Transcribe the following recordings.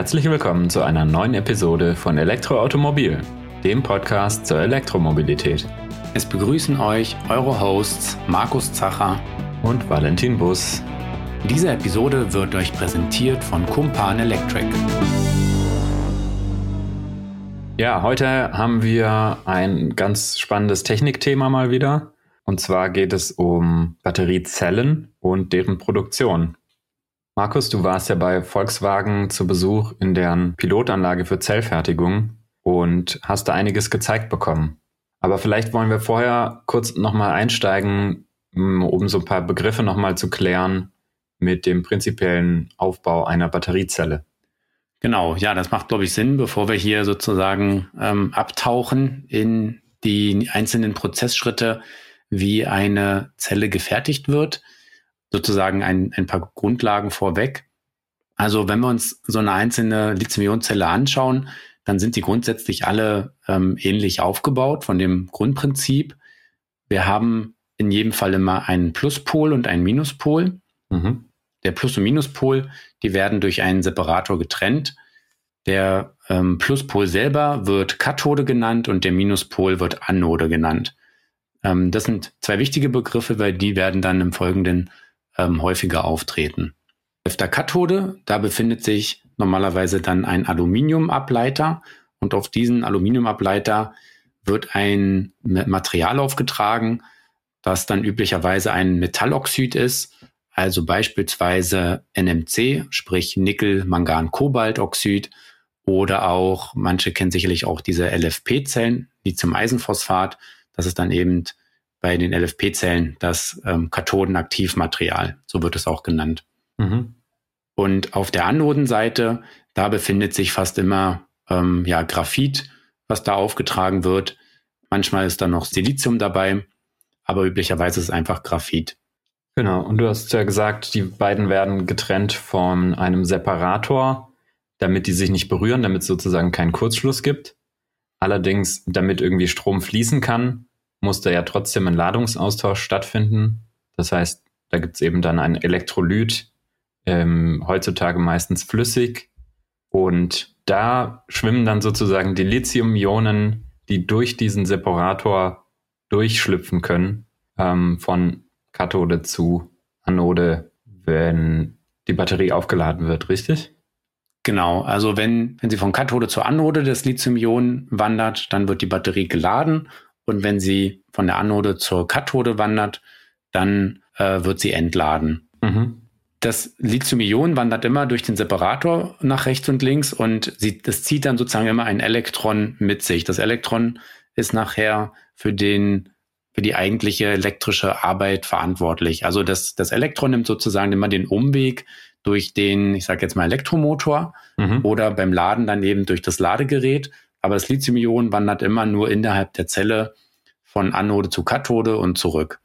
Herzlich willkommen zu einer neuen Episode von Elektroautomobil, dem Podcast zur Elektromobilität. Es begrüßen euch eure Hosts Markus Zacher und Valentin Bus. Diese Episode wird euch präsentiert von Kumpan Electric. Ja, heute haben wir ein ganz spannendes Technikthema mal wieder. Und zwar geht es um Batteriezellen und deren Produktion. Markus, du warst ja bei Volkswagen zu Besuch in deren Pilotanlage für Zellfertigung und hast da einiges gezeigt bekommen. Aber vielleicht wollen wir vorher kurz nochmal einsteigen, um so ein paar Begriffe nochmal zu klären mit dem prinzipiellen Aufbau einer Batteriezelle. Genau, ja, das macht, glaube ich, Sinn, bevor wir hier sozusagen ähm, abtauchen in die einzelnen Prozessschritte, wie eine Zelle gefertigt wird. Sozusagen ein, ein paar Grundlagen vorweg. Also wenn wir uns so eine einzelne Lithium-Ionen-Zelle anschauen, dann sind die grundsätzlich alle ähm, ähnlich aufgebaut von dem Grundprinzip. Wir haben in jedem Fall immer einen Pluspol und einen Minuspol. Mhm der Plus- und Minuspol, die werden durch einen Separator getrennt. Der ähm, Pluspol selber wird Kathode genannt und der Minuspol wird Anode genannt. Ähm, das sind zwei wichtige Begriffe, weil die werden dann im Folgenden ähm, häufiger auftreten. Auf der Kathode, da befindet sich normalerweise dann ein Aluminiumableiter und auf diesen Aluminiumableiter wird ein Material aufgetragen, das dann üblicherweise ein Metalloxid ist also beispielsweise NMC, sprich Nickel, Mangan, Kobaltoxid oder auch, manche kennen sicherlich auch diese LFP-Zellen, Lithium-Eisenphosphat. Das ist dann eben bei den LFP-Zellen das ähm, Kathodenaktivmaterial, so wird es auch genannt. Mhm. Und auf der Anodenseite, da befindet sich fast immer ähm, ja, Graphit, was da aufgetragen wird. Manchmal ist da noch Silizium dabei, aber üblicherweise ist es einfach Graphit. Genau, und du hast ja gesagt, die beiden werden getrennt von einem Separator, damit die sich nicht berühren, damit es sozusagen keinen Kurzschluss gibt. Allerdings, damit irgendwie Strom fließen kann, muss da ja trotzdem ein Ladungsaustausch stattfinden. Das heißt, da gibt es eben dann ein Elektrolyt, ähm, heutzutage meistens flüssig. Und da schwimmen dann sozusagen die Lithium-Ionen, die durch diesen Separator durchschlüpfen können, ähm, von Kathode zu Anode, wenn die Batterie aufgeladen wird, richtig? Genau, also wenn, wenn sie von Kathode zur Anode des Lithium-Ionen wandert, dann wird die Batterie geladen und wenn sie von der Anode zur Kathode wandert, dann äh, wird sie entladen. Mhm. Das Lithium-Ionen wandert immer durch den Separator nach rechts und links und sie, das zieht dann sozusagen immer ein Elektron mit sich. Das Elektron ist nachher für den für die eigentliche elektrische Arbeit verantwortlich. Also das, das Elektron nimmt sozusagen immer den Umweg durch den, ich sage jetzt mal Elektromotor mhm. oder beim Laden dann eben durch das Ladegerät. Aber das Lithium-Ionen wandert immer nur innerhalb der Zelle von Anode zu Kathode und zurück.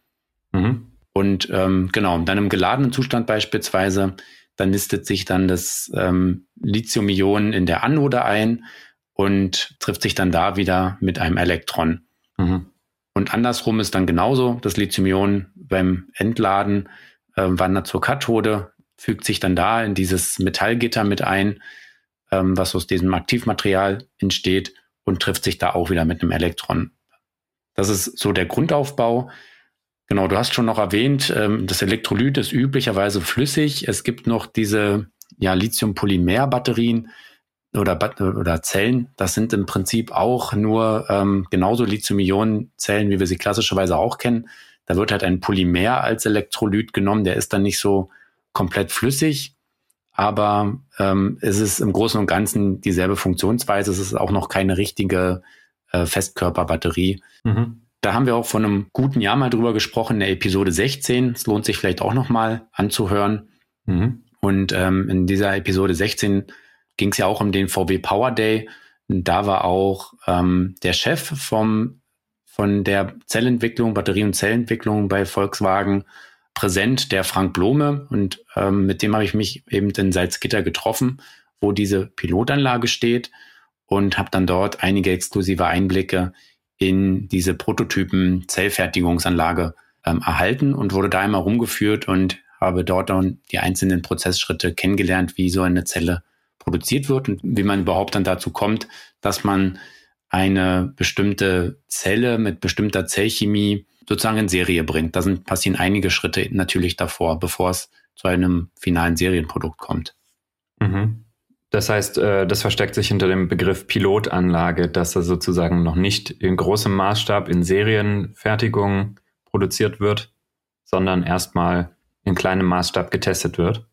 Mhm. Und ähm, genau, dann im geladenen Zustand beispielsweise, dann nistet sich dann das ähm, Lithium-Ionen in der Anode ein und trifft sich dann da wieder mit einem Elektron. Mhm. Und andersrum ist dann genauso. Das Lithium-Ionen beim Entladen äh, wandert zur Kathode, fügt sich dann da in dieses Metallgitter mit ein, ähm, was aus diesem Aktivmaterial entsteht und trifft sich da auch wieder mit einem Elektron. Das ist so der Grundaufbau. Genau, du hast schon noch erwähnt, ähm, das Elektrolyt ist üblicherweise flüssig. Es gibt noch diese ja, Lithium-Polymer-Batterien, oder, oder Zellen, das sind im Prinzip auch nur ähm, genauso Lithium-Ionen-Zellen, wie wir sie klassischerweise auch kennen. Da wird halt ein Polymer als Elektrolyt genommen, der ist dann nicht so komplett flüssig, aber ähm, es ist im Großen und Ganzen dieselbe Funktionsweise. Es ist auch noch keine richtige äh, Festkörperbatterie. Mhm. Da haben wir auch vor einem guten Jahr mal drüber gesprochen, in der Episode 16. Es lohnt sich vielleicht auch noch mal anzuhören. Mhm. Und ähm, in dieser Episode 16 ging es ja auch um den VW Power Day. Und da war auch ähm, der Chef vom, von der Zellentwicklung, Batterie- und Zellentwicklung bei Volkswagen präsent, der Frank Blome. Und ähm, mit dem habe ich mich eben in Salzgitter getroffen, wo diese Pilotanlage steht und habe dann dort einige exklusive Einblicke in diese Prototypen Zellfertigungsanlage ähm, erhalten und wurde da einmal rumgeführt und habe dort dann die einzelnen Prozessschritte kennengelernt, wie so eine Zelle produziert wird und wie man überhaupt dann dazu kommt, dass man eine bestimmte Zelle mit bestimmter Zellchemie sozusagen in Serie bringt. Da sind, passieren einige Schritte natürlich davor, bevor es zu einem finalen Serienprodukt kommt. Mhm. Das heißt, äh, das versteckt sich hinter dem Begriff Pilotanlage, dass er sozusagen noch nicht in großem Maßstab in Serienfertigung produziert wird, sondern erstmal in kleinem Maßstab getestet wird.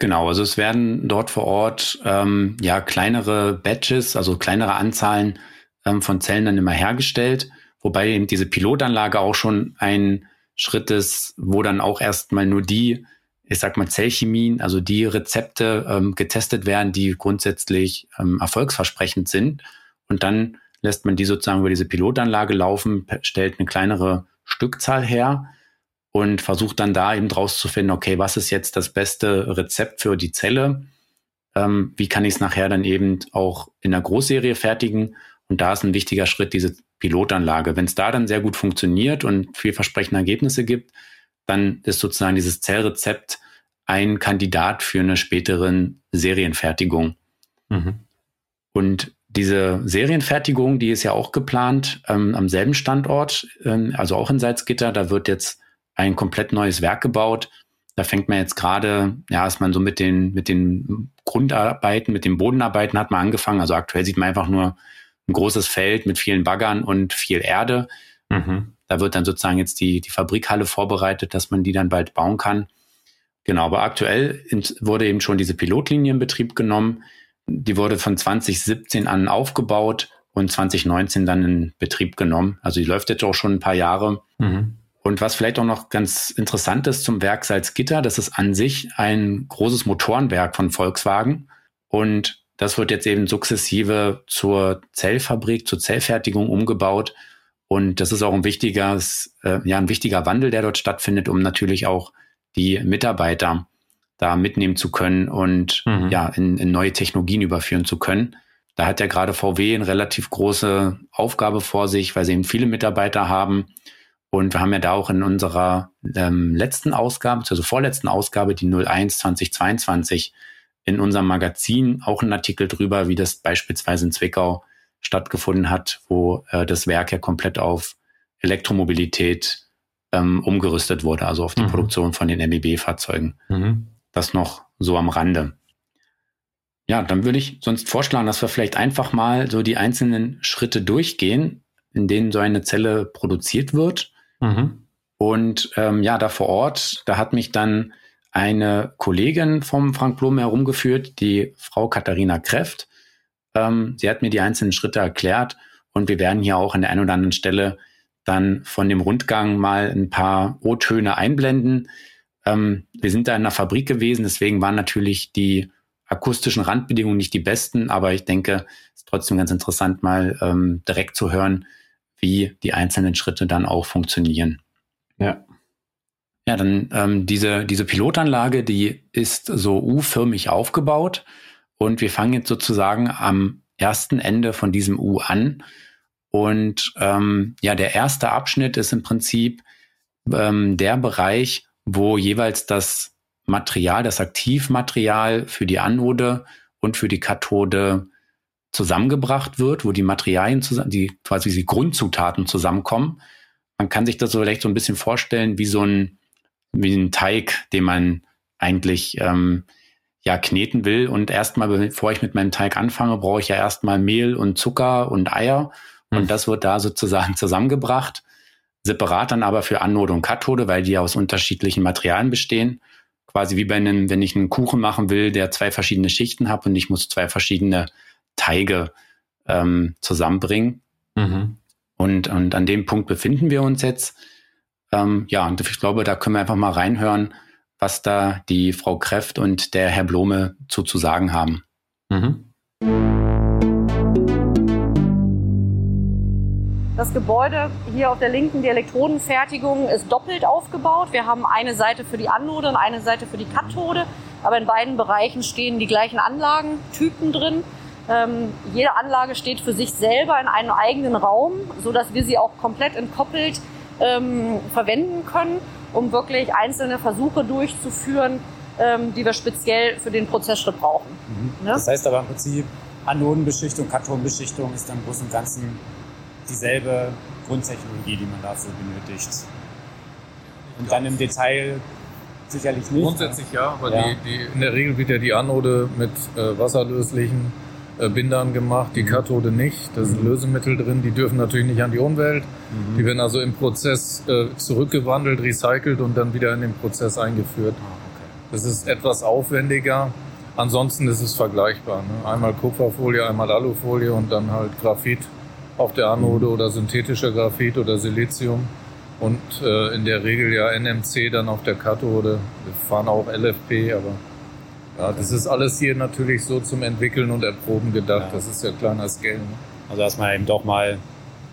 Genau, also es werden dort vor Ort ähm, ja kleinere Batches, also kleinere Anzahlen ähm, von Zellen dann immer hergestellt, wobei eben diese Pilotanlage auch schon ein Schritt ist, wo dann auch erstmal nur die, ich sag mal, Zellchemien, also die Rezepte ähm, getestet werden, die grundsätzlich ähm, erfolgsversprechend sind. Und dann lässt man die sozusagen über diese Pilotanlage laufen, stellt eine kleinere Stückzahl her und versucht dann da eben draus zu finden, okay, was ist jetzt das beste Rezept für die Zelle? Ähm, wie kann ich es nachher dann eben auch in der Großserie fertigen? Und da ist ein wichtiger Schritt diese Pilotanlage. Wenn es da dann sehr gut funktioniert und vielversprechende Ergebnisse gibt, dann ist sozusagen dieses Zellrezept ein Kandidat für eine späteren Serienfertigung. Mhm. Und diese Serienfertigung, die ist ja auch geplant ähm, am selben Standort, ähm, also auch in Salzgitter. Da wird jetzt ein komplett neues Werk gebaut. Da fängt man jetzt gerade, ja, ist man so mit den, mit den Grundarbeiten, mit den Bodenarbeiten hat man angefangen. Also aktuell sieht man einfach nur ein großes Feld mit vielen Baggern und viel Erde. Mhm. Da wird dann sozusagen jetzt die, die Fabrikhalle vorbereitet, dass man die dann bald bauen kann. Genau, aber aktuell wurde eben schon diese Pilotlinie in Betrieb genommen. Die wurde von 2017 an aufgebaut und 2019 dann in Betrieb genommen. Also die läuft jetzt auch schon ein paar Jahre. Mhm. Und was vielleicht auch noch ganz interessant ist zum Werk Salzgitter, das ist an sich ein großes Motorenwerk von Volkswagen. Und das wird jetzt eben sukzessive zur Zellfabrik, zur Zellfertigung umgebaut. Und das ist auch ein wichtiges, äh, ja, ein wichtiger Wandel, der dort stattfindet, um natürlich auch die Mitarbeiter da mitnehmen zu können und mhm. ja, in, in neue Technologien überführen zu können. Da hat ja gerade VW eine relativ große Aufgabe vor sich, weil sie eben viele Mitarbeiter haben und wir haben ja da auch in unserer ähm, letzten Ausgabe, also vorletzten Ausgabe, die 01 2022, in unserem Magazin auch einen Artikel drüber, wie das beispielsweise in Zwickau stattgefunden hat, wo äh, das Werk ja komplett auf Elektromobilität ähm, umgerüstet wurde, also auf die mhm. Produktion von den MEB-Fahrzeugen. Mhm. Das noch so am Rande. Ja, dann würde ich sonst vorschlagen, dass wir vielleicht einfach mal so die einzelnen Schritte durchgehen, in denen so eine Zelle produziert wird Mhm. Und ähm, ja, da vor Ort, da hat mich dann eine Kollegin vom Frank Blum herumgeführt, die Frau Katharina Kreft. Ähm, sie hat mir die einzelnen Schritte erklärt und wir werden hier auch an der einen oder anderen Stelle dann von dem Rundgang mal ein paar O-Töne einblenden. Ähm, wir sind da in der Fabrik gewesen, deswegen waren natürlich die akustischen Randbedingungen nicht die besten, aber ich denke, es ist trotzdem ganz interessant, mal ähm, direkt zu hören, wie die einzelnen Schritte dann auch funktionieren. Ja. Ja, dann ähm, diese, diese Pilotanlage, die ist so U-förmig aufgebaut und wir fangen jetzt sozusagen am ersten Ende von diesem U an. Und ähm, ja, der erste Abschnitt ist im Prinzip ähm, der Bereich, wo jeweils das Material, das Aktivmaterial für die Anode und für die Kathode zusammengebracht wird, wo die Materialien zusammen, die quasi die Grundzutaten zusammenkommen. Man kann sich das so vielleicht so ein bisschen vorstellen wie so ein, wie ein Teig, den man eigentlich ähm, ja kneten will. Und erstmal, bevor ich mit meinem Teig anfange, brauche ich ja erstmal Mehl und Zucker und Eier. Und mhm. das wird da sozusagen zusammengebracht. Separat dann aber für Anode und Kathode, weil die aus unterschiedlichen Materialien bestehen. Quasi wie bei einem, wenn ich einen Kuchen machen will, der zwei verschiedene Schichten hat und ich muss zwei verschiedene Teige ähm, zusammenbringen. Mhm. Und, und an dem Punkt befinden wir uns jetzt. Ähm, ja, und ich glaube, da können wir einfach mal reinhören, was da die Frau Kräft und der Herr Blome zu, zu sagen haben. Mhm. Das Gebäude hier auf der linken, die Elektrodenfertigung, ist doppelt aufgebaut. Wir haben eine Seite für die Anode und eine Seite für die Kathode. Aber in beiden Bereichen stehen die gleichen Anlagentypen drin. Ähm, jede Anlage steht für sich selber in einem eigenen Raum, so dass wir sie auch komplett entkoppelt ähm, verwenden können, um wirklich einzelne Versuche durchzuführen, ähm, die wir speziell für den Prozessschritt brauchen. Mhm. Ne? Das heißt aber im Prinzip, Anodenbeschichtung, Kathodenbeschichtung ist dann im Großen und Ganzen dieselbe Grundtechnologie, die man dafür benötigt. Und dann im Detail sicherlich nicht. Grundsätzlich ja, aber ja. Die, die, in der Regel wird ja die Anode mit äh, wasserlöslichen Bindern gemacht, die mhm. Kathode nicht. Da sind mhm. Lösemittel drin, die dürfen natürlich nicht an die Umwelt. Mhm. Die werden also im Prozess äh, zurückgewandelt, recycelt und dann wieder in den Prozess eingeführt. Ah, das ist etwas aufwendiger. Ansonsten ist es vergleichbar. Ne? Einmal Kupferfolie, einmal Alufolie und dann halt Graphit auf der Anode mhm. oder synthetischer Graphit oder Silizium. Und äh, in der Regel ja NMC dann auf der Kathode. Wir fahren auch LFP, aber ja, das ist alles hier natürlich so zum Entwickeln und Erproben gedacht. Ja. Das ist ja kleiner Scale. Ne? Also dass man eben doch mal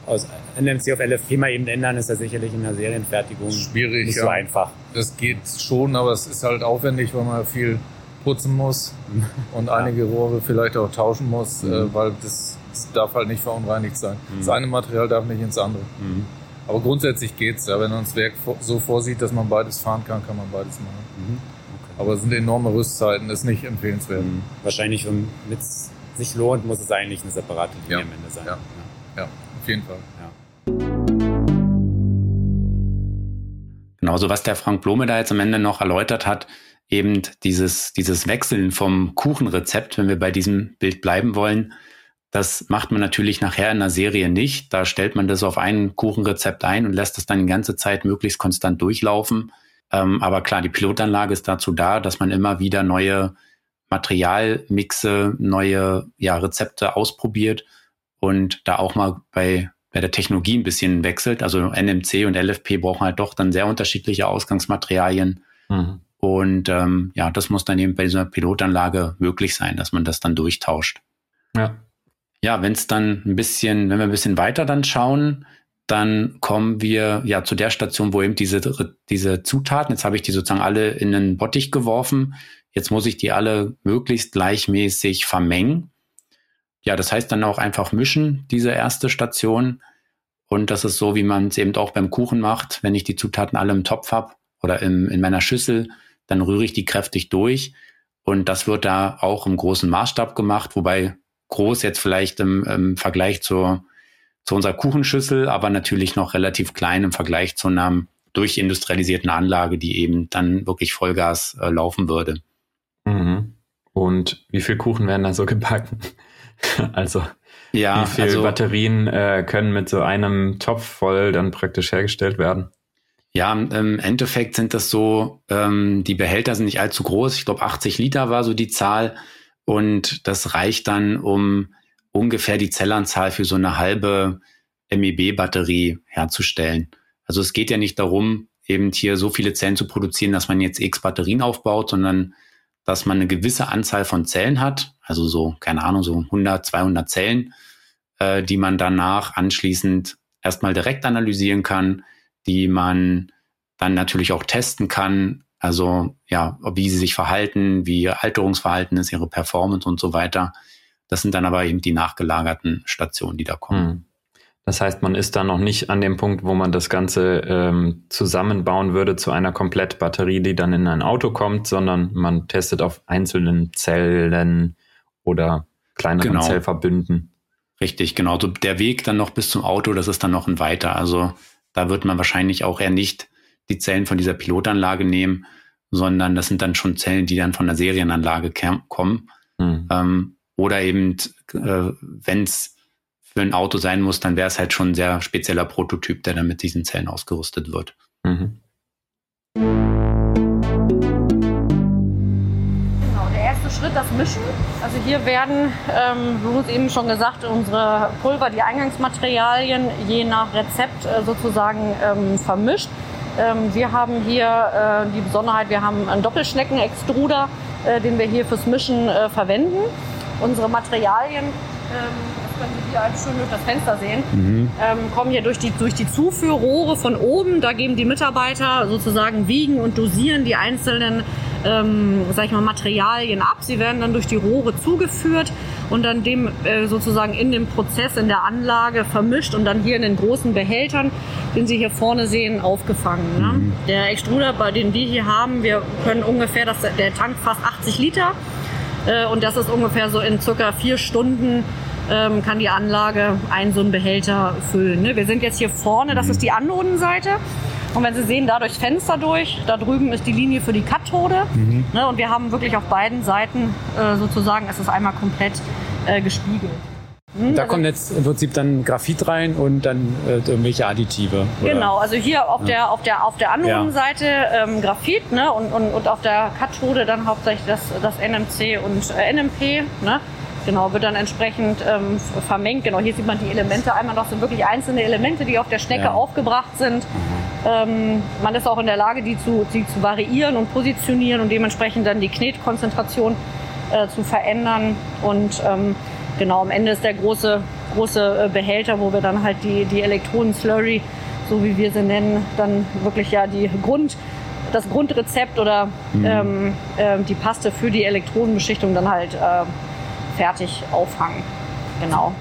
aus NMC auf LFP mal eben ändern, ist ja sicherlich in der Serienfertigung schwierig. Nicht ja. so einfach. Das geht schon, aber es ist halt aufwendig, weil man viel putzen muss und einige Rohre vielleicht auch tauschen muss, mhm. äh, weil das, das, darf halt nicht verunreinigt sein. Mhm. Das eine Material darf nicht ins andere. Mhm. Aber grundsätzlich geht's ja. Wenn man das Werk so vorsieht, dass man beides fahren kann, kann man beides machen. Aber es sind enorme Rüstzeiten, ist nicht empfehlenswert. Mhm. Wahrscheinlich, damit es sich lohnt, muss es eigentlich eine separate Linie ja. am Ende sein. Ja. ja. ja, auf jeden Fall. Ja. Genauso, was der Frank Blome da jetzt am Ende noch erläutert hat, eben dieses, dieses Wechseln vom Kuchenrezept, wenn wir bei diesem Bild bleiben wollen, das macht man natürlich nachher in einer Serie nicht. Da stellt man das auf ein Kuchenrezept ein und lässt es dann die ganze Zeit möglichst konstant durchlaufen. Ähm, aber klar, die Pilotanlage ist dazu da, dass man immer wieder neue Materialmixe, neue ja, Rezepte ausprobiert und da auch mal bei, bei der Technologie ein bisschen wechselt. Also NMC und LFP brauchen halt doch dann sehr unterschiedliche Ausgangsmaterialien. Mhm. Und ähm, ja, das muss dann eben bei dieser Pilotanlage möglich sein, dass man das dann durchtauscht. Ja. Ja, wenn es dann ein bisschen, wenn wir ein bisschen weiter dann schauen, dann kommen wir ja zu der Station, wo eben diese, diese Zutaten, jetzt habe ich die sozusagen alle in einen Bottich geworfen, jetzt muss ich die alle möglichst gleichmäßig vermengen. Ja, das heißt dann auch einfach mischen, diese erste Station. Und das ist so, wie man es eben auch beim Kuchen macht. Wenn ich die Zutaten alle im Topf habe oder im, in meiner Schüssel, dann rühre ich die kräftig durch. Und das wird da auch im großen Maßstab gemacht, wobei groß jetzt vielleicht im, im Vergleich zur zu unserer Kuchenschüssel, aber natürlich noch relativ klein im Vergleich zu einer durchindustrialisierten Anlage, die eben dann wirklich Vollgas äh, laufen würde. Mhm. Und wie viel Kuchen werden da so gebacken? also ja, wie viele also, Batterien äh, können mit so einem Topf voll dann praktisch hergestellt werden? Ja, im Endeffekt sind das so, ähm, die Behälter sind nicht allzu groß. Ich glaube, 80 Liter war so die Zahl. Und das reicht dann, um ungefähr die Zellanzahl für so eine halbe MEB-Batterie herzustellen. Also es geht ja nicht darum, eben hier so viele Zellen zu produzieren, dass man jetzt x Batterien aufbaut, sondern dass man eine gewisse Anzahl von Zellen hat, also so, keine Ahnung, so 100, 200 Zellen, äh, die man danach anschließend erstmal direkt analysieren kann, die man dann natürlich auch testen kann, also ja, wie sie sich verhalten, wie ihr Alterungsverhalten ist, ihre Performance und so weiter. Das sind dann aber eben die nachgelagerten Stationen, die da kommen. Hm. Das heißt, man ist da noch nicht an dem Punkt, wo man das Ganze ähm, zusammenbauen würde zu einer Komplettbatterie, die dann in ein Auto kommt, sondern man testet auf einzelnen Zellen oder kleineren genau. Zellverbünden. Richtig, genau. So der Weg dann noch bis zum Auto, das ist dann noch ein weiter. Also da wird man wahrscheinlich auch eher nicht die Zellen von dieser Pilotanlage nehmen, sondern das sind dann schon Zellen, die dann von der Serienanlage kommen. Hm. Ähm, oder eben, äh, wenn es für ein Auto sein muss, dann wäre es halt schon ein sehr spezieller Prototyp, der dann mit diesen Zellen ausgerüstet wird. Mhm. Genau, der erste Schritt, das Mischen. Also hier werden, ähm, wie uns eben schon gesagt, unsere Pulver, die Eingangsmaterialien je nach Rezept äh, sozusagen ähm, vermischt. Ähm, wir haben hier äh, die Besonderheit, wir haben einen Doppelschneckenextruder, äh, den wir hier fürs Mischen äh, verwenden unsere Materialien, ähm, das können Sie hier halt schön durch das Fenster sehen, mhm. ähm, kommen hier durch die, durch die Zuführrohre von oben. Da geben die Mitarbeiter sozusagen wiegen und dosieren die einzelnen ähm, sag ich mal, Materialien ab. Sie werden dann durch die Rohre zugeführt und dann dem äh, sozusagen in dem Prozess in der Anlage vermischt und dann hier in den großen Behältern den Sie hier vorne sehen, aufgefangen. Ne? Mhm. Der Extruder, bei den wir hier haben, wir können ungefähr, das, der Tank fast 80 Liter und das ist ungefähr so in circa vier Stunden ähm, kann die Anlage einen so einen Behälter füllen. Ne? Wir sind jetzt hier vorne, das ist die Anodenseite. Und wenn Sie sehen, da durchs Fenster durch, da drüben ist die Linie für die Kathode. Mhm. Ne? Und wir haben wirklich auf beiden Seiten äh, sozusagen, es ist einmal komplett äh, gespiegelt. Da also, kommt jetzt im Prinzip dann Graphit rein und dann äh, irgendwelche Additive. Oder? Genau, also hier auf ja. der auf der auf der Anodenseite ja. ähm, Graphit, ne, und, und, und auf der Kathode dann hauptsächlich das, das NMC und äh, NMP, ne. Genau, wird dann entsprechend ähm, vermengt. Genau, hier sieht man die Elemente einmal noch, sind wirklich einzelne Elemente, die auf der Schnecke ja. aufgebracht sind. Mhm. Ähm, man ist auch in der Lage, die zu, die zu variieren und positionieren und dementsprechend dann die Knetkonzentration äh, zu verändern. Und ähm, genau, am Ende ist der große, große äh, Behälter, wo wir dann halt die, die Elektronen-Slurry, so wie wir sie nennen, dann wirklich ja die Grund, das Grundrezept oder mhm. ähm, äh, die Paste für die Elektronenbeschichtung dann halt äh, fertig aufhangen. Genau.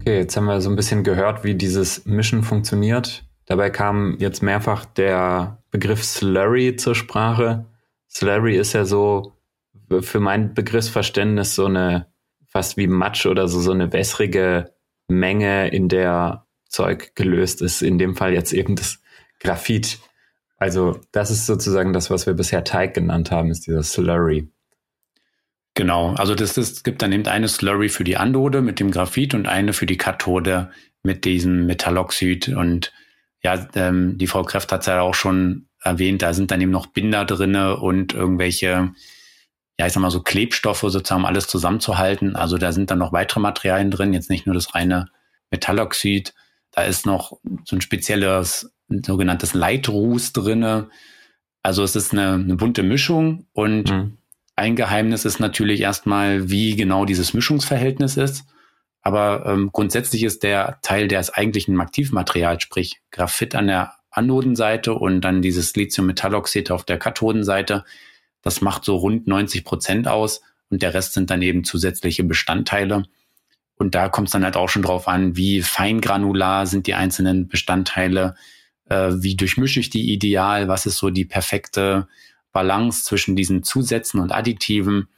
Okay, jetzt haben wir so ein bisschen gehört, wie dieses Mischen funktioniert. Dabei kam jetzt mehrfach der Begriff Slurry zur Sprache. Slurry ist ja so für mein Begriffsverständnis so eine fast wie Matsch oder so, so eine wässrige Menge, in der Zeug gelöst ist. In dem Fall jetzt eben das Graphit. Also das ist sozusagen das, was wir bisher Teig genannt haben, ist dieser Slurry. Genau, also das ist, gibt dann eben eine Slurry für die Anode mit dem Graphit und eine für die Kathode mit diesem Metalloxid. Und ja, ähm, die Frau Kräft hat es ja auch schon erwähnt, da sind dann eben noch Binder drinne und irgendwelche, ja, ich sag mal so Klebstoffe sozusagen, um alles zusammenzuhalten. Also da sind dann noch weitere Materialien drin, jetzt nicht nur das reine Metalloxid. Da ist noch so ein spezielles sogenanntes Leitruß drinne. Also es ist eine, eine bunte Mischung und mhm. Ein Geheimnis ist natürlich erstmal, wie genau dieses Mischungsverhältnis ist. Aber ähm, grundsätzlich ist der Teil des eigentlichen Aktivmaterials, sprich Graphit an der Anodenseite und dann dieses Lithium-Metalloxid auf der Kathodenseite, das macht so rund 90 Prozent aus und der Rest sind dann eben zusätzliche Bestandteile. Und da kommt es dann halt auch schon drauf an, wie feingranular sind die einzelnen Bestandteile, äh, wie durchmische ich die ideal, was ist so die perfekte Balance zwischen diesen Zusätzen und Additiven.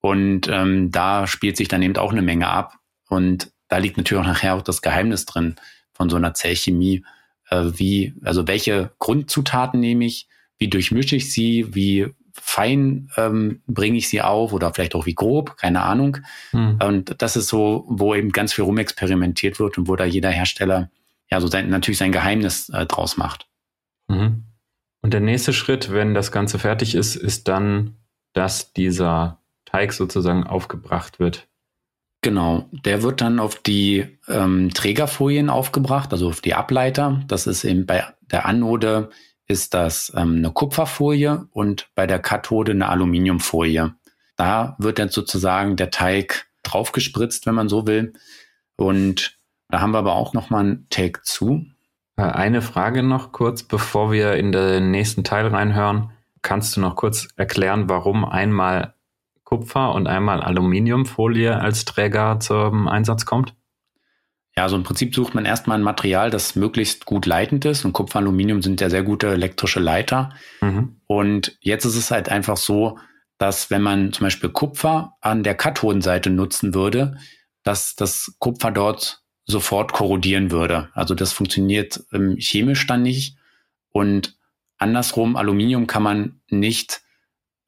Und ähm, da spielt sich dann eben auch eine Menge ab. Und da liegt natürlich auch nachher auch das Geheimnis drin von so einer Zellchemie. Äh, wie, also welche Grundzutaten nehme ich, wie durchmische ich sie, wie fein ähm, bringe ich sie auf oder vielleicht auch wie grob, keine Ahnung. Hm. Und das ist so, wo eben ganz viel rumexperimentiert wird und wo da jeder Hersteller ja so sein, natürlich sein Geheimnis äh, draus macht. Mhm. Und der nächste Schritt, wenn das Ganze fertig ist, ist dann, dass dieser Teig sozusagen aufgebracht wird. Genau, der wird dann auf die ähm, Trägerfolien aufgebracht, also auf die Ableiter. Das ist eben bei der Anode ist das ähm, eine Kupferfolie und bei der Kathode eine Aluminiumfolie. Da wird dann sozusagen der Teig draufgespritzt, wenn man so will. Und da haben wir aber auch noch mal einen Take zu. Äh, eine Frage noch kurz, bevor wir in den nächsten Teil reinhören. Kannst du noch kurz erklären, warum einmal Kupfer und einmal Aluminiumfolie als Träger zum Einsatz kommt? Ja, also im Prinzip sucht man erstmal ein Material, das möglichst gut leitend ist. Und Kupfer und Aluminium sind ja sehr gute elektrische Leiter. Mhm. Und jetzt ist es halt einfach so, dass wenn man zum Beispiel Kupfer an der Kathodenseite nutzen würde, dass das Kupfer dort sofort korrodieren würde. Also das funktioniert ähm, chemisch dann nicht. Und andersrum, Aluminium kann man nicht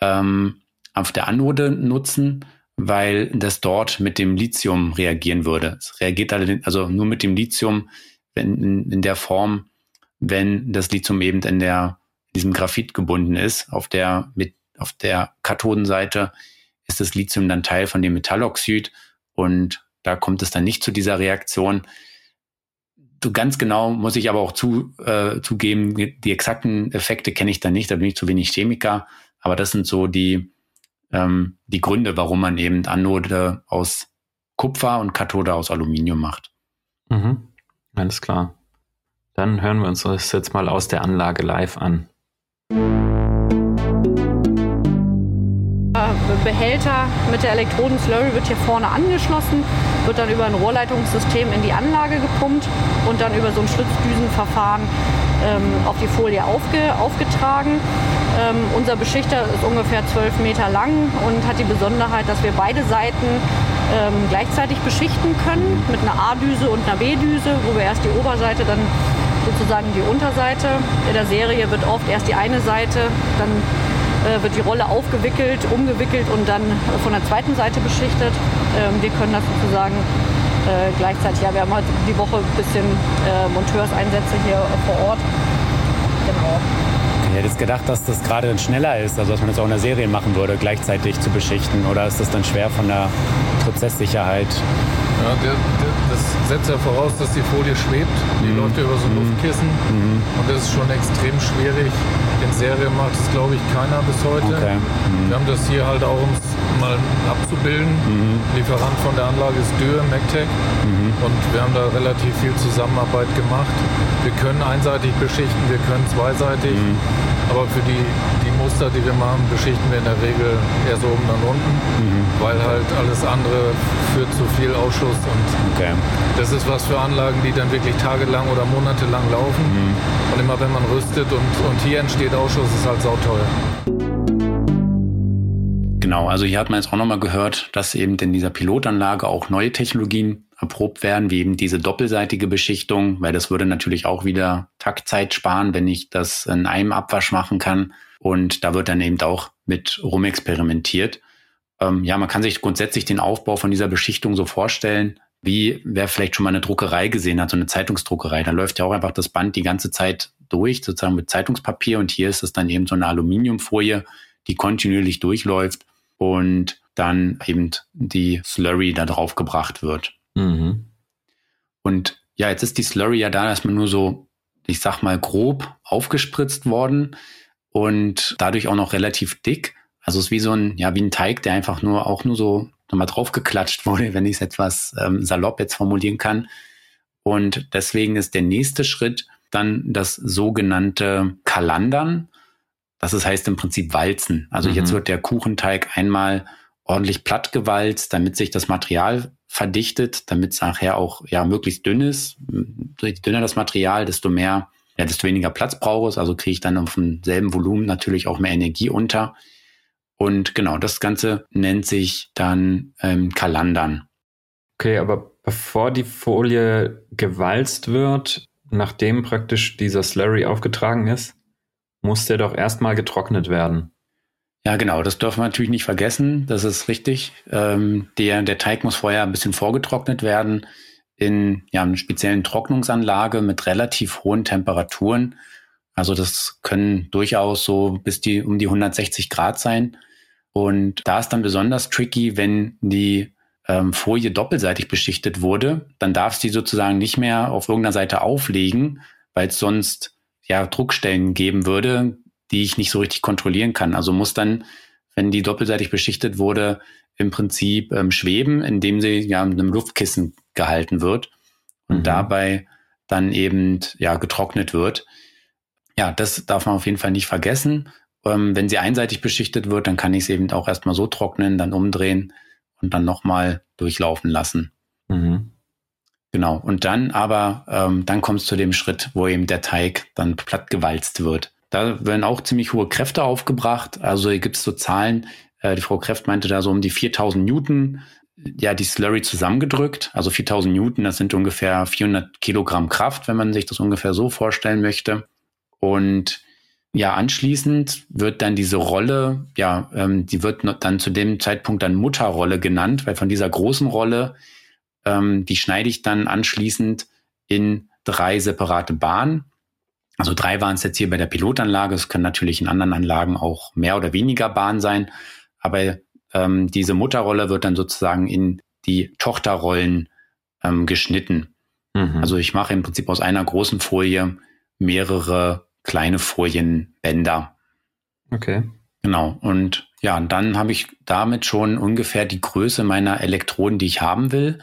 ähm, auf der Anode nutzen, weil das dort mit dem Lithium reagieren würde. Es reagiert also nur mit dem Lithium wenn, in, in der Form, wenn das Lithium eben in der in diesem Graphit gebunden ist. Auf der mit auf der Kathodenseite ist das Lithium dann Teil von dem Metalloxid und da kommt es dann nicht zu dieser Reaktion. So ganz genau muss ich aber auch zu, äh, zugeben, die exakten Effekte kenne ich da nicht, da bin ich zu wenig Chemiker. Aber das sind so die, ähm, die Gründe, warum man eben Anode aus Kupfer und Kathode aus Aluminium macht. Mhm. Alles klar. Dann hören wir uns das jetzt mal aus der Anlage live an. Behälter mit der Elektroden-Slurry wird hier vorne angeschlossen, wird dann über ein Rohrleitungssystem in die Anlage gepumpt und dann über so ein Schritzdüsenverfahren ähm, auf die Folie aufge, aufgetragen. Ähm, unser Beschichter ist ungefähr 12 Meter lang und hat die Besonderheit, dass wir beide Seiten ähm, gleichzeitig beschichten können mit einer A-Düse und einer B-Düse, wo wir erst die Oberseite, dann sozusagen die Unterseite. In der Serie wird oft erst die eine Seite, dann äh, wird die Rolle aufgewickelt, umgewickelt und dann von der zweiten Seite beschichtet. Ähm, wir können das sozusagen äh, gleichzeitig. Ja, wir haben heute die Woche ein bisschen äh, Monteurseinsätze hier vor Ort. Genau. Ich hätte jetzt gedacht, dass das gerade schneller ist, also dass man das auch in der Serie machen würde, gleichzeitig zu beschichten. Oder ist das dann schwer von der Prozesssicherheit? Ja, der, der, das setzt ja voraus, dass die Folie schwebt. Die mhm. läuft ja über so ein mhm. Luftkissen. Mhm. Und das ist schon extrem schwierig. In Serie macht es, glaube ich, keiner bis heute. Okay. Mhm. Wir haben das hier halt auch, um es mal abzubilden. Mhm. Lieferant von der Anlage ist Dürr, MacTech. Mhm. Und wir haben da relativ viel Zusammenarbeit gemacht. Wir können einseitig beschichten, wir können zweiseitig. Aber für die, die Muster, die wir machen, beschichten wir in der Regel eher so oben dann unten, mhm. weil halt alles andere führt zu viel Ausschuss und okay. das ist was für Anlagen, die dann wirklich tagelang oder monatelang laufen. Mhm. Und immer wenn man rüstet und, und hier entsteht Ausschuss, ist halt sauteuer. Genau, also hier hat man jetzt auch nochmal gehört, dass eben in dieser Pilotanlage auch neue Technologien erprobt werden, wie eben diese doppelseitige Beschichtung, weil das würde natürlich auch wieder Taktzeit sparen, wenn ich das in einem Abwasch machen kann. Und da wird dann eben auch mit rumexperimentiert. Ähm, ja, man kann sich grundsätzlich den Aufbau von dieser Beschichtung so vorstellen, wie wer vielleicht schon mal eine Druckerei gesehen hat, so eine Zeitungsdruckerei. Da läuft ja auch einfach das Band die ganze Zeit durch, sozusagen mit Zeitungspapier. Und hier ist es dann eben so eine Aluminiumfolie, die kontinuierlich durchläuft und dann eben die Slurry da drauf gebracht wird. Mhm. Und ja, jetzt ist die Slurry ja da erstmal nur so, ich sag mal, grob aufgespritzt worden und dadurch auch noch relativ dick. Also es ist wie so ein, ja, wie ein Teig, der einfach nur auch nur so nochmal draufgeklatscht wurde, wenn ich es etwas ähm, salopp jetzt formulieren kann. Und deswegen ist der nächste Schritt dann das sogenannte Kalandern. Das ist, heißt im Prinzip Walzen. Also mhm. jetzt wird der Kuchenteig einmal ordentlich platt gewalzt, damit sich das Material verdichtet, damit es nachher auch ja möglichst dünn ist. Je dünner das Material, desto mehr, ja, desto weniger Platz brauche es. Also kriege ich dann auf demselben Volumen natürlich auch mehr Energie unter. Und genau, das Ganze nennt sich dann ähm, Kalandern. Okay, aber bevor die Folie gewalzt wird, nachdem praktisch dieser Slurry aufgetragen ist, muss der doch erstmal getrocknet werden. Ja, genau, das dürfen wir natürlich nicht vergessen. Das ist richtig. Ähm, der, der Teig muss vorher ein bisschen vorgetrocknet werden in ja, einer speziellen Trocknungsanlage mit relativ hohen Temperaturen. Also das können durchaus so bis die um die 160 Grad sein. Und da ist dann besonders tricky, wenn die ähm, Folie doppelseitig beschichtet wurde, dann darf sie sozusagen nicht mehr auf irgendeiner Seite auflegen, weil es sonst ja Druckstellen geben würde, die ich nicht so richtig kontrollieren kann. Also muss dann, wenn die doppelseitig beschichtet wurde, im Prinzip ähm, schweben, indem sie ja mit einem Luftkissen gehalten wird und mhm. dabei dann eben ja getrocknet wird. Ja, das darf man auf jeden Fall nicht vergessen. Ähm, wenn sie einseitig beschichtet wird, dann kann ich es eben auch erstmal so trocknen, dann umdrehen und dann nochmal durchlaufen lassen. Mhm. Genau. Und dann aber, ähm, dann kommt es zu dem Schritt, wo eben der Teig dann platt gewalzt wird. Da werden auch ziemlich hohe Kräfte aufgebracht. Also hier gibt es so Zahlen, äh, die Frau Kräft meinte da so um die 4000 Newton, ja, die Slurry zusammengedrückt. Also 4000 Newton, das sind ungefähr 400 Kilogramm Kraft, wenn man sich das ungefähr so vorstellen möchte. Und ja, anschließend wird dann diese Rolle, ja, ähm, die wird dann zu dem Zeitpunkt dann Mutterrolle genannt, weil von dieser großen Rolle, ähm, die schneide ich dann anschließend in drei separate Bahnen. Also drei waren es jetzt hier bei der Pilotanlage. Es können natürlich in anderen Anlagen auch mehr oder weniger Bahn sein. Aber ähm, diese Mutterrolle wird dann sozusagen in die Tochterrollen ähm, geschnitten. Mhm. Also ich mache im Prinzip aus einer großen Folie mehrere kleine Folienbänder. Okay. Genau. Und ja, dann habe ich damit schon ungefähr die Größe meiner Elektroden, die ich haben will.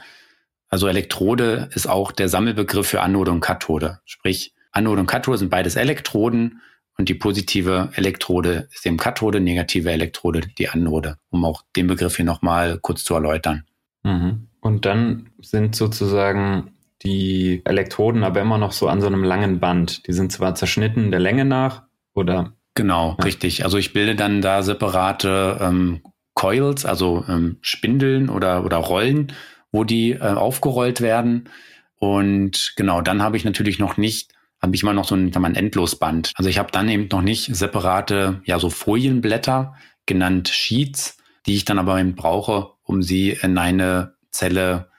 Also Elektrode ist auch der Sammelbegriff für Anode und Kathode. Sprich, Anode und Kathode sind beides Elektroden und die positive Elektrode ist eben Kathode, negative Elektrode die Anode, um auch den Begriff hier nochmal kurz zu erläutern. Mhm. Und dann sind sozusagen die Elektroden aber immer noch so an so einem langen Band. Die sind zwar zerschnitten der Länge nach, oder? Genau, ja. richtig. Also ich bilde dann da separate ähm, Coils, also ähm, Spindeln oder, oder Rollen, wo die äh, aufgerollt werden. Und genau, dann habe ich natürlich noch nicht habe ich immer noch so ein, ein Endlosband. Also ich habe dann eben noch nicht separate, ja, so Folienblätter, genannt Sheets, die ich dann aber eben brauche, um sie in eine Zelle,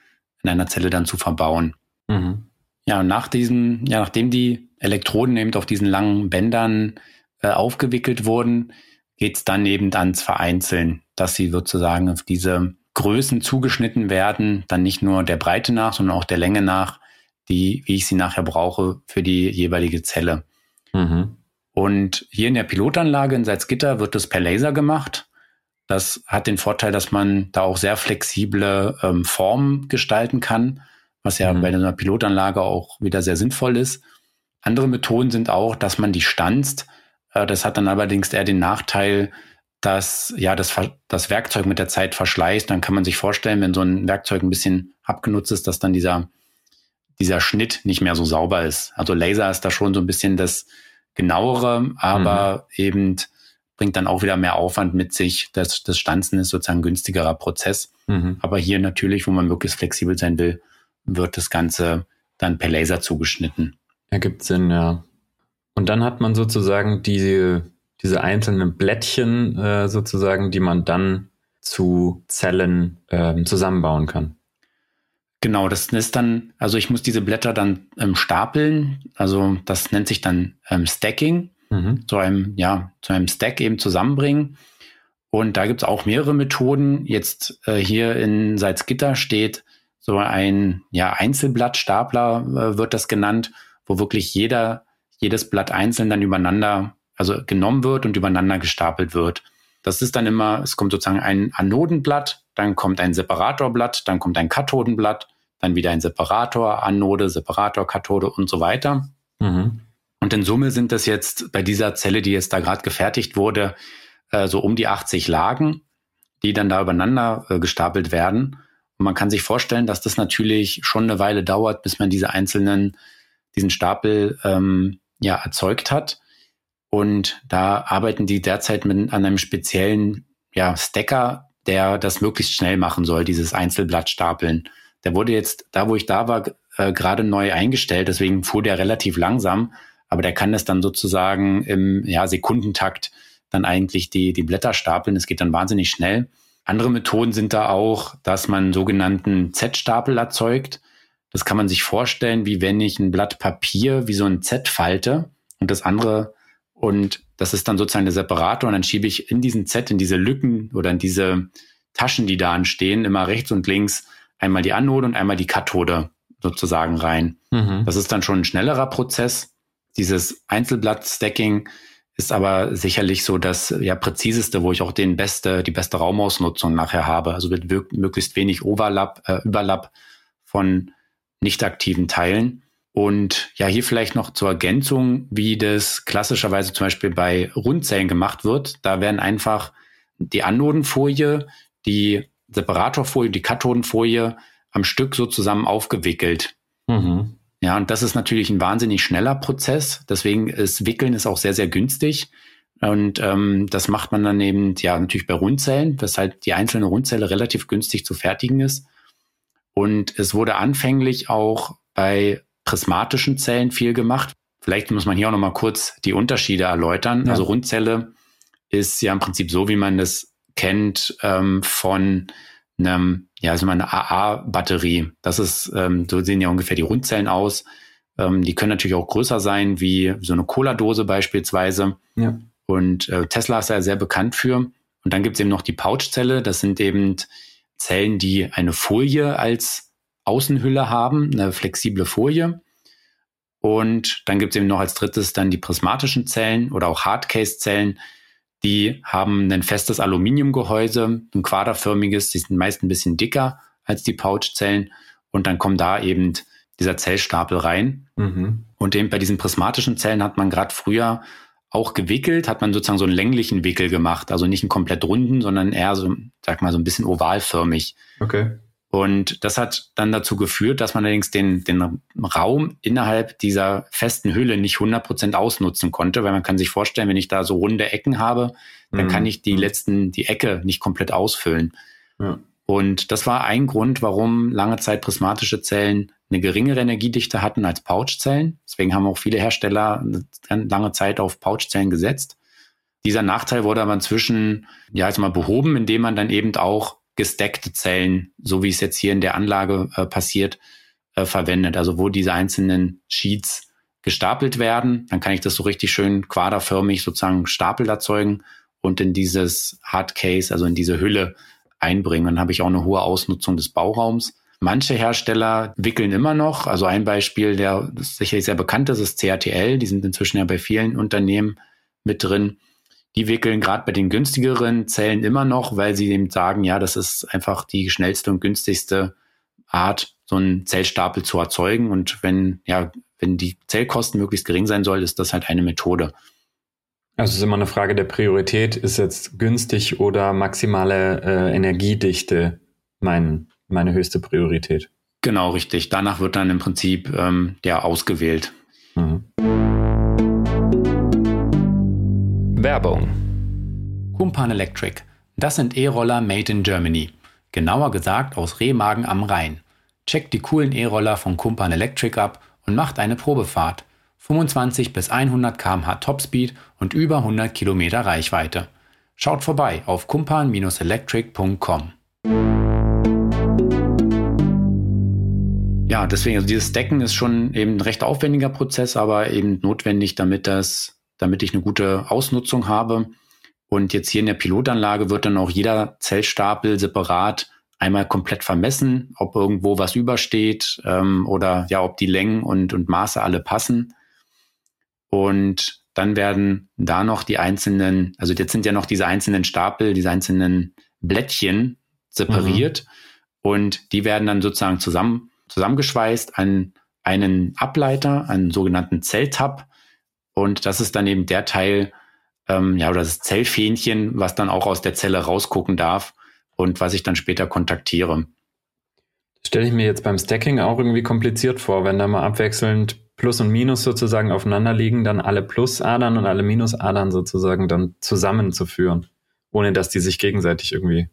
in einer Zelle dann zu verbauen. Mhm. Ja, und nach diesen, ja, nachdem die Elektroden eben auf diesen langen Bändern äh, aufgewickelt wurden, geht es dann eben ans Vereinzeln, dass sie sozusagen auf diese Größen zugeschnitten werden, dann nicht nur der Breite nach, sondern auch der Länge nach, die, wie ich sie nachher brauche für die jeweilige Zelle. Mhm. Und hier in der Pilotanlage in Salzgitter wird das per Laser gemacht. Das hat den Vorteil, dass man da auch sehr flexible ähm, Formen gestalten kann, was ja mhm. bei einer Pilotanlage auch wieder sehr sinnvoll ist. Andere Methoden sind auch, dass man die stanzt. Äh, das hat dann allerdings eher den Nachteil, dass ja das, das Werkzeug mit der Zeit verschleißt. Dann kann man sich vorstellen, wenn so ein Werkzeug ein bisschen abgenutzt ist, dass dann dieser dieser Schnitt nicht mehr so sauber ist. Also Laser ist da schon so ein bisschen das genauere, aber mhm. eben bringt dann auch wieder mehr Aufwand mit sich. Das, das Stanzen ist sozusagen ein günstigerer Prozess. Mhm. Aber hier natürlich, wo man möglichst flexibel sein will, wird das Ganze dann per Laser zugeschnitten. Ergibt Sinn, ja. Und dann hat man sozusagen diese, diese einzelnen Blättchen äh, sozusagen, die man dann zu Zellen äh, zusammenbauen kann. Genau, das ist dann, also ich muss diese Blätter dann ähm, stapeln. Also das nennt sich dann ähm, Stacking, mhm. zu einem, ja, zu einem Stack eben zusammenbringen. Und da gibt es auch mehrere Methoden. Jetzt äh, hier in Salzgitter steht so ein ja, Einzelblattstapler, äh, wird das genannt, wo wirklich jeder, jedes Blatt einzeln dann übereinander, also genommen wird und übereinander gestapelt wird. Das ist dann immer, es kommt sozusagen ein Anodenblatt, dann kommt ein Separatorblatt, dann kommt ein Kathodenblatt, dann wieder ein Separator, Anode, Separator, Kathode und so weiter. Mhm. Und in Summe sind das jetzt bei dieser Zelle, die jetzt da gerade gefertigt wurde, äh, so um die 80 Lagen, die dann da übereinander äh, gestapelt werden. Und man kann sich vorstellen, dass das natürlich schon eine Weile dauert, bis man diese einzelnen, diesen Stapel ähm, ja erzeugt hat. Und da arbeiten die derzeit mit, an einem speziellen ja, Stacker, der das möglichst schnell machen soll, dieses Einzelblattstapeln. Der wurde jetzt, da wo ich da war, äh, gerade neu eingestellt, deswegen fuhr der relativ langsam, aber der kann das dann sozusagen im ja, Sekundentakt dann eigentlich die, die Blätter stapeln. Es geht dann wahnsinnig schnell. Andere Methoden sind da auch, dass man sogenannten Z-Stapel erzeugt. Das kann man sich vorstellen, wie wenn ich ein Blatt Papier wie so ein Z falte und das andere und das ist dann sozusagen der Separator und dann schiebe ich in diesen Z, in diese Lücken oder in diese Taschen, die da entstehen, immer rechts und links einmal die Anode und einmal die Kathode sozusagen rein. Mhm. Das ist dann schon ein schnellerer Prozess. Dieses Einzelblatt-Stacking ist aber sicherlich so das ja präziseste, wo ich auch den beste, die beste Raumausnutzung nachher habe. Also mit möglichst wenig Overlap, äh, Überlapp von nicht aktiven Teilen. Und ja, hier vielleicht noch zur Ergänzung, wie das klassischerweise zum Beispiel bei Rundzellen gemacht wird. Da werden einfach die Anodenfolie, die Separatorfolie, die Kathodenfolie am Stück so zusammen aufgewickelt. Mhm. Ja, und das ist natürlich ein wahnsinnig schneller Prozess. Deswegen ist Wickeln ist auch sehr, sehr günstig. Und ähm, das macht man dann eben, ja, natürlich bei Rundzellen, weshalb die einzelne Rundzelle relativ günstig zu fertigen ist. Und es wurde anfänglich auch bei prismatischen Zellen viel gemacht. Vielleicht muss man hier auch noch mal kurz die Unterschiede erläutern. Ja. Also Rundzelle ist ja im Prinzip so, wie man das kennt ähm, von einem, ja, also eine AA-Batterie. Das ist, ähm, so sehen ja ungefähr die Rundzellen aus. Ähm, die können natürlich auch größer sein, wie so eine Cola-Dose beispielsweise. Ja. Und äh, Tesla ist ja sehr bekannt für. Und dann gibt es eben noch die Pouchzelle. Das sind eben Zellen, die eine Folie als Außenhülle haben, eine flexible Folie. Und dann gibt es eben noch als drittes dann die prismatischen Zellen oder auch Hardcase-Zellen. Die haben ein festes Aluminiumgehäuse, ein quaderförmiges, die sind meist ein bisschen dicker als die Pouchzellen. Und dann kommt da eben dieser Zellstapel rein. Mhm. Und eben bei diesen prismatischen Zellen hat man gerade früher auch gewickelt, hat man sozusagen so einen länglichen Wickel gemacht. Also nicht einen komplett runden, sondern eher so, sag mal, so ein bisschen ovalförmig. Okay. Und das hat dann dazu geführt, dass man allerdings den, den Raum innerhalb dieser festen Hülle nicht 100% ausnutzen konnte, weil man kann sich vorstellen, wenn ich da so runde Ecken habe, dann mhm. kann ich die letzten, die Ecke nicht komplett ausfüllen. Ja. Und das war ein Grund, warum lange Zeit prismatische Zellen eine geringere Energiedichte hatten als Pouchzellen. Deswegen haben auch viele Hersteller lange Zeit auf Pouchzellen gesetzt. Dieser Nachteil wurde aber inzwischen, ja, jetzt mal behoben, indem man dann eben auch gestackte Zellen, so wie es jetzt hier in der Anlage äh, passiert, äh, verwendet. Also wo diese einzelnen Sheets gestapelt werden, dann kann ich das so richtig schön quaderförmig sozusagen Stapel erzeugen und in dieses Hardcase, also in diese Hülle einbringen. Dann habe ich auch eine hohe Ausnutzung des Bauraums. Manche Hersteller wickeln immer noch. Also ein Beispiel, der sicherlich sehr bekannt ist, ist CATL. Die sind inzwischen ja bei vielen Unternehmen mit drin. Die wickeln gerade bei den günstigeren Zellen immer noch, weil sie eben sagen, ja, das ist einfach die schnellste und günstigste Art, so einen Zellstapel zu erzeugen. Und wenn, ja, wenn die Zellkosten möglichst gering sein soll, ist das halt eine Methode. Also es ist immer eine Frage der Priorität. Ist jetzt günstig oder maximale äh, Energiedichte mein, meine höchste Priorität? Genau, richtig. Danach wird dann im Prinzip ähm, der ausgewählt. Mhm. Werbung. Kumpan Electric. Das sind E-Roller made in Germany. Genauer gesagt aus Remagen am Rhein. Checkt die coolen E-Roller von Kumpan Electric ab und macht eine Probefahrt. 25 bis 100 km/h Topspeed und über 100 Kilometer Reichweite. Schaut vorbei auf kumpan-electric.com. Ja, deswegen, also dieses Decken ist schon eben ein recht aufwendiger Prozess, aber eben notwendig, damit das, damit ich eine gute Ausnutzung habe. Und jetzt hier in der Pilotanlage wird dann auch jeder Zellstapel separat einmal komplett vermessen, ob irgendwo was übersteht ähm, oder ja, ob die Längen und, und Maße alle passen. Und dann werden da noch die einzelnen, also jetzt sind ja noch diese einzelnen Stapel, diese einzelnen Blättchen separiert mhm. und die werden dann sozusagen zusammen, zusammengeschweißt an einen Ableiter, einen sogenannten Zelltab. Und das ist dann eben der Teil, ähm, ja, oder das Zellfähnchen, was dann auch aus der Zelle rausgucken darf und was ich dann später kontaktiere. Stelle ich mir jetzt beim Stacking auch irgendwie kompliziert vor, wenn da mal abwechselnd Plus und Minus sozusagen aufeinander liegen, dann alle Plusadern und alle Minusadern sozusagen dann zusammenzuführen, ohne dass die sich gegenseitig irgendwie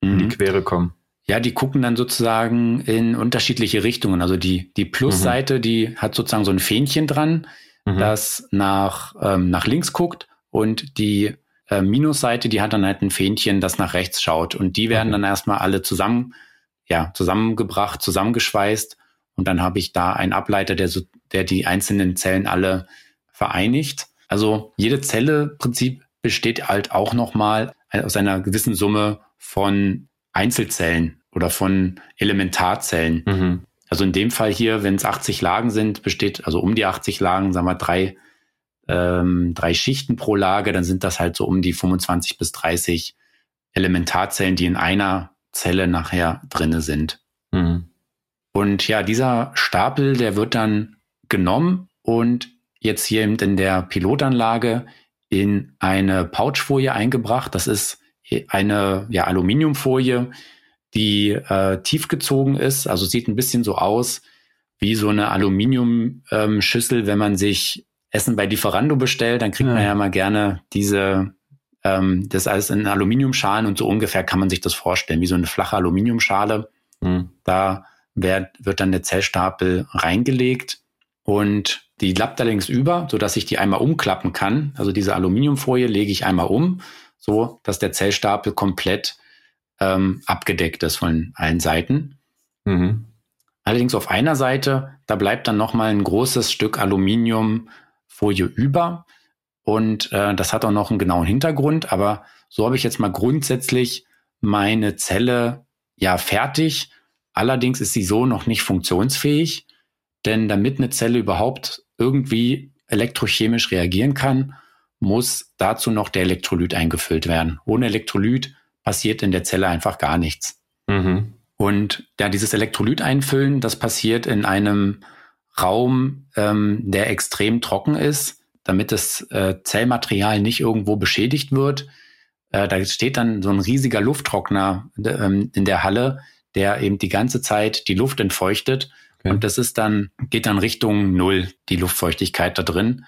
mhm. in die mhm. Quere kommen. Ja, die gucken dann sozusagen in unterschiedliche Richtungen. Also die, die Plusseite, mhm. die hat sozusagen so ein Fähnchen dran, mhm. das nach, ähm, nach links guckt und die äh, Minusseite, die hat dann halt ein Fähnchen, das nach rechts schaut. Und die werden okay. dann erstmal alle zusammen, ja, zusammengebracht, zusammengeschweißt und dann habe ich da einen Ableiter, der, so, der die einzelnen Zellen alle vereinigt. Also jede Zelle Prinzip besteht halt auch nochmal aus einer gewissen Summe von Einzelzellen oder von Elementarzellen. Mhm. Also in dem Fall hier, wenn es 80 Lagen sind, besteht, also um die 80 Lagen, sagen wir drei, ähm, drei Schichten pro Lage, dann sind das halt so um die 25 bis 30 Elementarzellen, die in einer Zelle nachher drinne sind. Mhm. Und ja, dieser Stapel, der wird dann genommen und jetzt hier eben in der Pilotanlage in eine Pouchfolie eingebracht. Das ist eine ja, Aluminiumfolie, die äh, tiefgezogen ist. Also sieht ein bisschen so aus wie so eine Aluminiumschüssel, ähm, wenn man sich Essen bei Lieferando bestellt, dann kriegt ja. man ja mal gerne diese, ähm, das alles in Aluminiumschalen und so ungefähr kann man sich das vorstellen, wie so eine flache Aluminiumschale. Mhm. Da wird, wird dann der Zellstapel reingelegt und die lappt allerdings über, sodass ich die einmal umklappen kann. Also diese Aluminiumfolie lege ich einmal um, so dass der Zellstapel komplett ähm, abgedeckt ist von allen Seiten. Mhm. Allerdings auf einer Seite, da bleibt dann nochmal ein großes Stück Aluminiumfolie über. Und äh, das hat auch noch einen genauen Hintergrund, aber so habe ich jetzt mal grundsätzlich meine Zelle ja fertig Allerdings ist sie so noch nicht funktionsfähig, denn damit eine Zelle überhaupt irgendwie elektrochemisch reagieren kann, muss dazu noch der Elektrolyt eingefüllt werden. Ohne Elektrolyt passiert in der Zelle einfach gar nichts. Mhm. Und ja, dieses Elektrolyt einfüllen, das passiert in einem Raum, ähm, der extrem trocken ist. damit das äh, Zellmaterial nicht irgendwo beschädigt wird. Äh, da steht dann so ein riesiger Lufttrockner ähm, in der Halle, der eben die ganze Zeit die Luft entfeuchtet. Okay. Und das ist dann, geht dann Richtung Null, die Luftfeuchtigkeit da drin.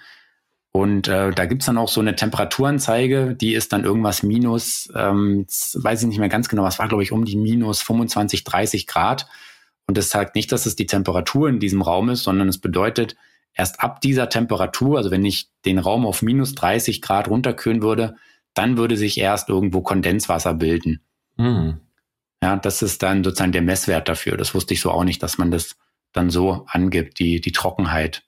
Und äh, da gibt's dann auch so eine Temperaturanzeige, die ist dann irgendwas minus, ähm, weiß ich nicht mehr ganz genau, was war, glaube ich, um die minus 25, 30 Grad. Und das sagt nicht, dass es die Temperatur in diesem Raum ist, sondern es bedeutet, erst ab dieser Temperatur, also wenn ich den Raum auf minus 30 Grad runterkühlen würde, dann würde sich erst irgendwo Kondenswasser bilden. Mhm. Ja, das ist dann sozusagen der Messwert dafür. Das wusste ich so auch nicht, dass man das dann so angibt, die, die Trockenheit.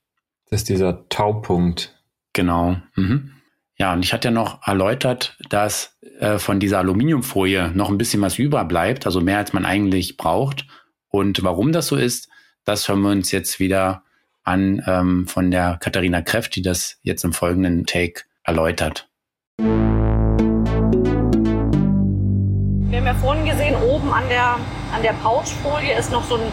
Das ist dieser Taupunkt. Genau. Mhm. Ja, und ich hatte ja noch erläutert, dass äh, von dieser Aluminiumfolie noch ein bisschen was überbleibt, also mehr als man eigentlich braucht. Und warum das so ist, das hören wir uns jetzt wieder an ähm, von der Katharina Kräft, die das jetzt im folgenden Take erläutert. Wir haben ja vorhin gesehen, oben an der, an der Pouchfolie ist noch so ein,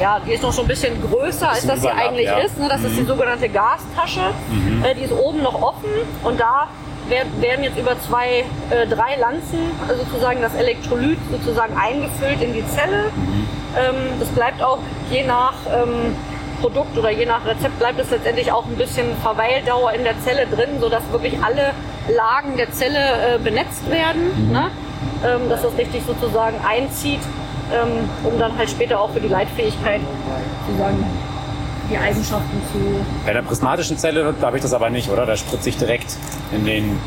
ja, die ist noch so ein bisschen größer, als das sie eigentlich ja. ist. Ne? Das mhm. ist die mhm. sogenannte Gastasche. Mhm. Äh, die ist oben noch offen und da werden jetzt über zwei, äh, drei Lanzen also sozusagen das Elektrolyt sozusagen eingefüllt in die Zelle. Mhm. Ähm, das bleibt auch je nach ähm, Produkt oder je nach Rezept bleibt es letztendlich auch ein bisschen Verweildauer in der Zelle drin, sodass wirklich alle Lagen der Zelle äh, benetzt werden, mhm. ne? ähm, dass das richtig sozusagen einzieht, ähm, um dann halt später auch für die Leitfähigkeit sozusagen die Eigenschaften zu. Bei der prismatischen Zelle habe ich das aber nicht, oder? Da spritze ich direkt in, den,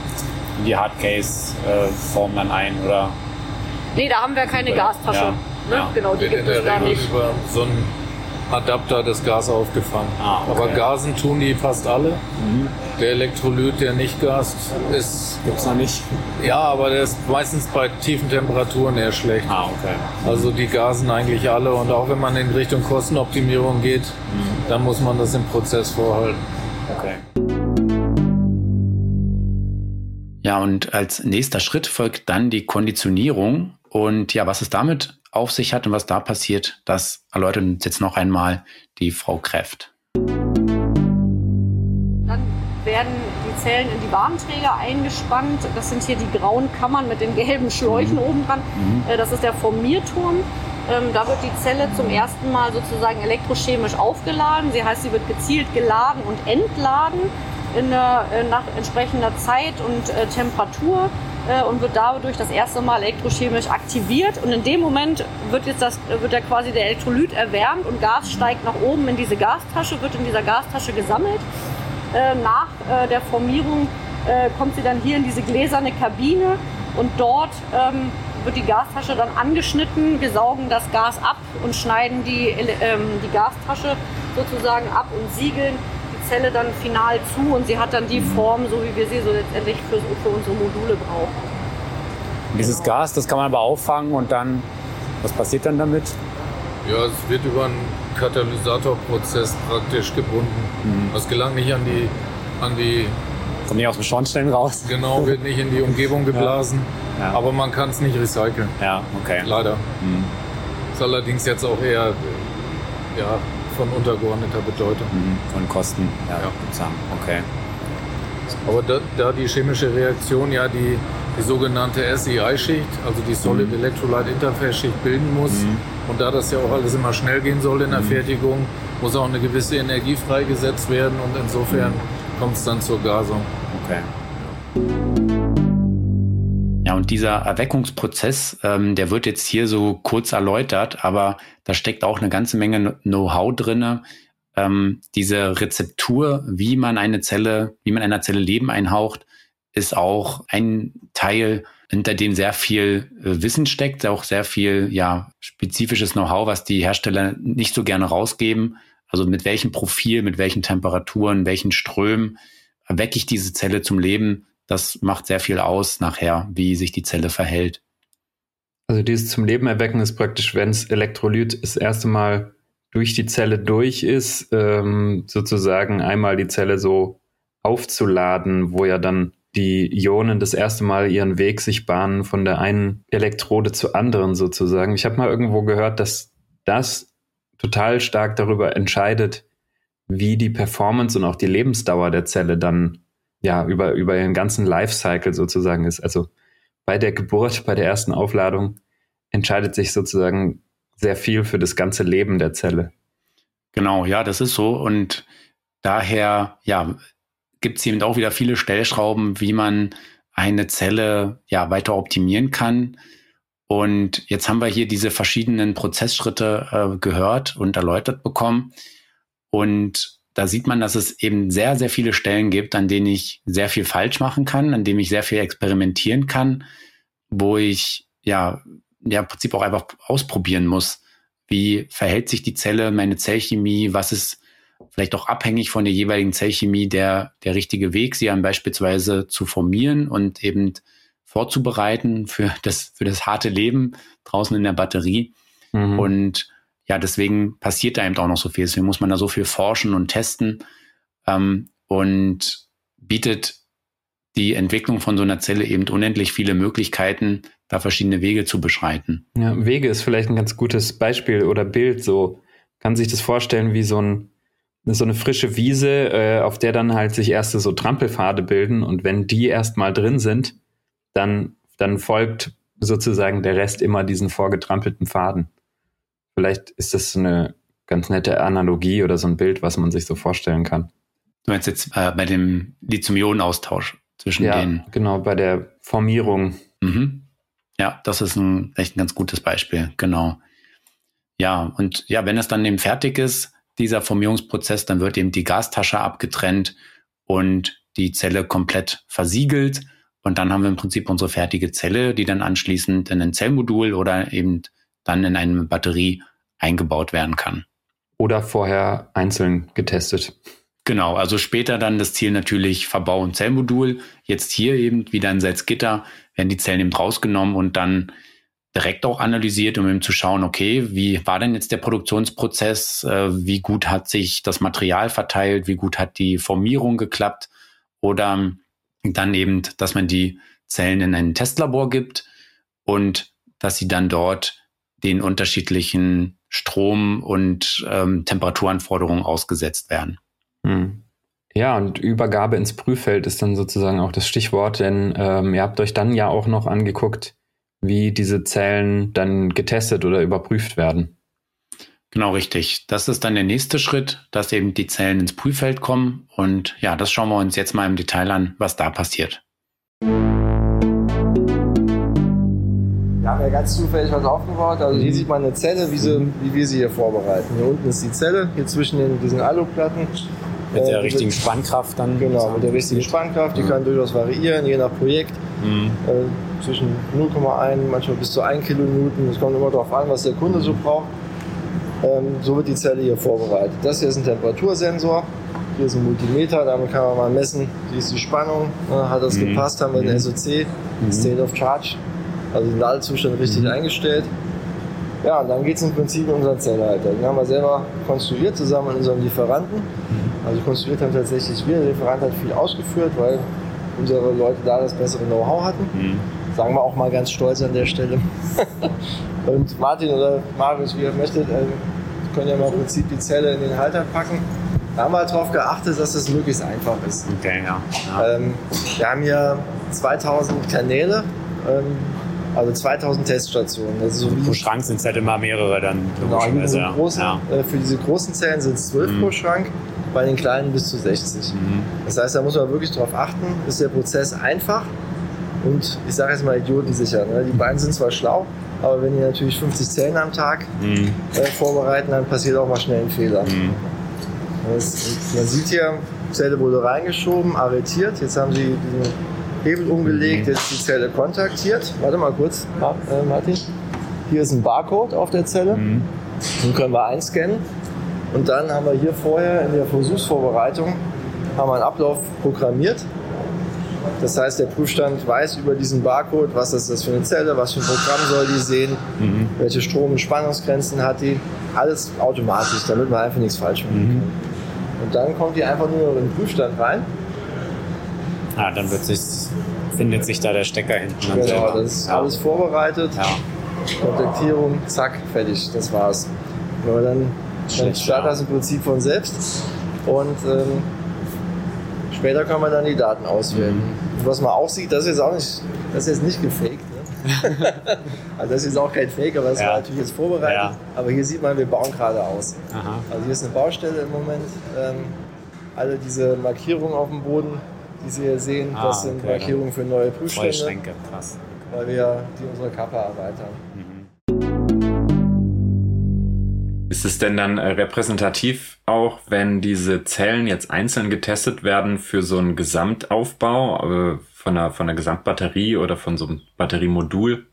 in die Hardcase-Form äh, dann ein, oder? Nee, da haben wir keine Gastasche. Ja. Ne? Ja. Genau, die gibt es da nicht. Über so ein Adapter das Gas aufgefangen. Ah, okay. Aber gasen tun die fast alle. Mhm. Der Elektrolyt, der nicht gast, ist. Gibt's noch nicht? Ja, aber der ist meistens bei tiefen Temperaturen eher schlecht. Ah, okay. Also die gasen eigentlich alle und auch wenn man in Richtung Kostenoptimierung geht, mhm. dann muss man das im Prozess vorhalten. Okay. Ja, und als nächster Schritt folgt dann die Konditionierung. Und ja, was es damit auf sich hat und was da passiert, das erläutert uns jetzt noch einmal die Frau Kräft. Werden die Zellen in die Warnträger eingespannt. Das sind hier die grauen Kammern mit den gelben Schläuchen mhm. oben dran. Mhm. Äh, das ist der Formierturm. Ähm, da wird die Zelle zum ersten Mal sozusagen elektrochemisch aufgeladen. Sie heißt, sie wird gezielt geladen und entladen in der, äh, nach entsprechender Zeit und äh, Temperatur äh, und wird dadurch das erste Mal elektrochemisch aktiviert. Und in dem Moment wird jetzt das, wird ja quasi der Elektrolyt erwärmt und Gas steigt nach oben in diese Gastasche, wird in dieser Gastasche gesammelt. Äh, nach äh, der Formierung äh, kommt sie dann hier in diese gläserne Kabine und dort ähm, wird die Gastasche dann angeschnitten. Wir saugen das Gas ab und schneiden die, ähm, die Gastasche sozusagen ab und siegeln Zelle dann final zu und sie hat dann die Form, so wie wir sie so letztendlich für, für unsere Module brauchen. Dieses Gas, das kann man aber auffangen und dann, was passiert dann damit? Ja, es wird über einen Katalysatorprozess praktisch gebunden. Mhm. Das gelangt nicht an die, an die Kommt nicht aus dem Schornstein raus. Genau, wird nicht in die Umgebung geblasen. Ja. Ja. Aber man kann es nicht recyceln. Ja, okay. Leider. Mhm. Ist allerdings jetzt auch eher ja, von untergeordneter Bedeutung. Mhm, von Kosten, ja, ja. okay. Aber da, da, die chemische Reaktion ja die, die sogenannte SEI-Schicht, also die Solid mhm. Electrolyte Interface-Schicht bilden muss, mhm. Und da das ja auch alles immer schnell gehen soll in der mhm. Fertigung, muss auch eine gewisse Energie freigesetzt werden und insofern mhm. kommt es dann zur Gasung. Okay. Ja, und dieser Erweckungsprozess, ähm, der wird jetzt hier so kurz erläutert, aber da steckt auch eine ganze Menge Know-how drinne. Ähm, diese Rezeptur, wie man eine Zelle, wie man einer Zelle Leben einhaucht, ist auch ein Teil, hinter dem sehr viel äh, Wissen steckt, auch sehr viel ja spezifisches Know-how, was die Hersteller nicht so gerne rausgeben. Also mit welchem Profil, mit welchen Temperaturen, welchen Strömen erwecke ich diese Zelle zum Leben das macht sehr viel aus nachher, wie sich die Zelle verhält. Also dieses zum Leben erwecken ist praktisch, wenn es Elektrolyt das erste Mal durch die Zelle durch ist, ähm, sozusagen einmal die Zelle so aufzuladen, wo ja dann die Ionen das erste Mal ihren Weg sich bahnen von der einen Elektrode zur anderen sozusagen. Ich habe mal irgendwo gehört, dass das total stark darüber entscheidet, wie die Performance und auch die Lebensdauer der Zelle dann ja über, über ihren ganzen Lifecycle sozusagen ist. Also bei der Geburt, bei der ersten Aufladung entscheidet sich sozusagen sehr viel für das ganze Leben der Zelle. Genau, ja, das ist so. Und daher, ja, gibt es eben auch wieder viele Stellschrauben, wie man eine Zelle ja weiter optimieren kann. Und jetzt haben wir hier diese verschiedenen Prozessschritte äh, gehört und erläutert bekommen. Und da sieht man, dass es eben sehr, sehr viele Stellen gibt, an denen ich sehr viel falsch machen kann, an denen ich sehr viel experimentieren kann, wo ich ja, ja im Prinzip auch einfach ausprobieren muss. Wie verhält sich die Zelle, meine Zellchemie, was ist vielleicht auch abhängig von der jeweiligen Zellchemie der, der richtige Weg, sie dann beispielsweise zu formieren und eben vorzubereiten für das, für das harte Leben draußen in der Batterie. Mhm. Und ja, deswegen passiert da eben auch noch so viel. Deswegen muss man da so viel forschen und testen ähm, und bietet die Entwicklung von so einer Zelle eben unendlich viele Möglichkeiten, da verschiedene Wege zu beschreiten. Ja, Wege ist vielleicht ein ganz gutes Beispiel oder Bild. So kann sich das vorstellen wie so ein so eine frische Wiese, äh, auf der dann halt sich erste so Trampelpfade bilden und wenn die erstmal drin sind, dann dann folgt sozusagen der Rest immer diesen vorgetrampelten Pfaden. Vielleicht ist das eine ganz nette Analogie oder so ein Bild, was man sich so vorstellen kann. Du meinst jetzt äh, bei dem Lithium-Ionen-Austausch zwischen ja, den. Genau, bei der Formierung. Mhm. Ja, das ist ein echt ein ganz gutes Beispiel, genau. Ja, und ja, wenn es dann eben fertig ist, dieser Formierungsprozess, dann wird eben die Gastasche abgetrennt und die Zelle komplett versiegelt. Und dann haben wir im Prinzip unsere fertige Zelle, die dann anschließend in ein Zellmodul oder eben dann in eine Batterie eingebaut werden kann. Oder vorher einzeln getestet. Genau, also später dann das Ziel natürlich Verbau und Zellmodul. Jetzt hier eben wieder in Salzgitter werden die Zellen eben rausgenommen und dann direkt auch analysiert, um eben zu schauen, okay, wie war denn jetzt der Produktionsprozess? Äh, wie gut hat sich das Material verteilt? Wie gut hat die Formierung geklappt? Oder dann eben, dass man die Zellen in ein Testlabor gibt und dass sie dann dort den unterschiedlichen Strom- und ähm, Temperaturanforderungen ausgesetzt werden. Hm. Ja, und Übergabe ins Prüffeld ist dann sozusagen auch das Stichwort, denn ähm, ihr habt euch dann ja auch noch angeguckt, wie diese Zellen dann getestet oder überprüft werden. Genau richtig. Das ist dann der nächste Schritt, dass eben die Zellen ins Prüffeld kommen. Und ja, das schauen wir uns jetzt mal im Detail an, was da passiert. Wir haben ja ganz zufällig was aufgebaut. Also hier sieht man eine Zelle, wie, sie, wie wir sie hier vorbereiten. Hier unten ist die Zelle, hier zwischen den, diesen Aluplatten. Mit der äh, richtigen Spannkraft dann? Genau, mit der richtigen Spannkraft. Die mhm. kann durchaus variieren, je nach Projekt. Mhm. Zwischen 0,1, manchmal bis zu 1 Kilonewton. Es kommt immer darauf an, was der Kunde so braucht. Ähm, so wird die Zelle hier vorbereitet. Das hier ist ein Temperatursensor. Hier ist ein Multimeter, damit kann man mal messen, wie ist die Spannung, ne, hat das mhm. gepasst, haben wir den mhm. SOC, mhm. State of Charge also den Ladezustand richtig mhm. eingestellt. Ja, und dann geht es im Prinzip in unseren Zellhalter. Den haben wir selber konstruiert zusammen mit unserem Lieferanten. Also konstruiert haben tatsächlich wir. Der Lieferant hat viel ausgeführt, weil unsere Leute da das bessere Know-how hatten. Sagen wir auch mal ganz stolz an der Stelle. und Martin oder Marius, wie ihr möchtet, äh, können ja mal im Prinzip die Zelle in den Halter packen. Da haben wir halt darauf geachtet, dass das möglichst einfach ist. Okay, ja. ja. Ähm, wir haben hier 2000 Kanäle. Ähm, also 2000 Teststationen. Also so pro Schrank sind es halt immer mehrere dann. Genau, so großen, ja. Äh, für diese großen Zellen sind es 12 mhm. pro Schrank, bei den kleinen bis zu 60. Mhm. Das heißt, da muss man wirklich darauf achten, ist der Prozess einfach und ich sage jetzt mal idiotensicher. Ne? Die beiden sind zwar schlau, aber wenn die natürlich 50 Zellen am Tag mhm. äh, vorbereiten, dann passiert auch mal schnell ein Fehler. Mhm. Das, man sieht hier, Zelle wurde reingeschoben, arretiert. Jetzt haben sie diesen Hebel umgelegt, jetzt die Zelle kontaktiert. Warte mal kurz, äh, Martin. Hier ist ein Barcode auf der Zelle. Mhm. Den können wir einscannen. Und dann haben wir hier vorher in der Versuchsvorbereitung haben wir einen Ablauf programmiert. Das heißt, der Prüfstand weiß über diesen Barcode, was ist das für eine Zelle, was für ein Programm soll die sehen, mhm. welche Strom- und Spannungsgrenzen hat die. Alles automatisch, damit man einfach nichts falsch machen mhm. kann. Und dann kommt die einfach nur in den Prüfstand rein Ah, dann wird sich, findet sich da der Stecker hinten. Genau, selber. das ist ja. alles vorbereitet. Ja. Kontaktierung, zack, fertig, das war's. Man dann, dann startet das im Prinzip von selbst. Und ähm, später kann man dann die Daten auswerten. Mhm. was man auch sieht, das ist jetzt auch nicht, das ist jetzt nicht gefaked. Ne? also das ist jetzt auch kein Fake, aber das ja. war natürlich jetzt vorbereitet. Ja. Aber hier sieht man, wir bauen gerade aus. Aha. Also hier ist eine Baustelle im Moment. Ähm, alle diese Markierungen auf dem Boden, die Sie hier sehen, ah, das sind okay. Markierungen für neue Prüfstände. Krass. Weil wir die unsere Kappe erweitern. Ist es denn dann äh, repräsentativ auch, wenn diese Zellen jetzt einzeln getestet werden für so einen Gesamtaufbau äh, von einer, von einer Gesamtbatterie oder von so einem Batteriemodul?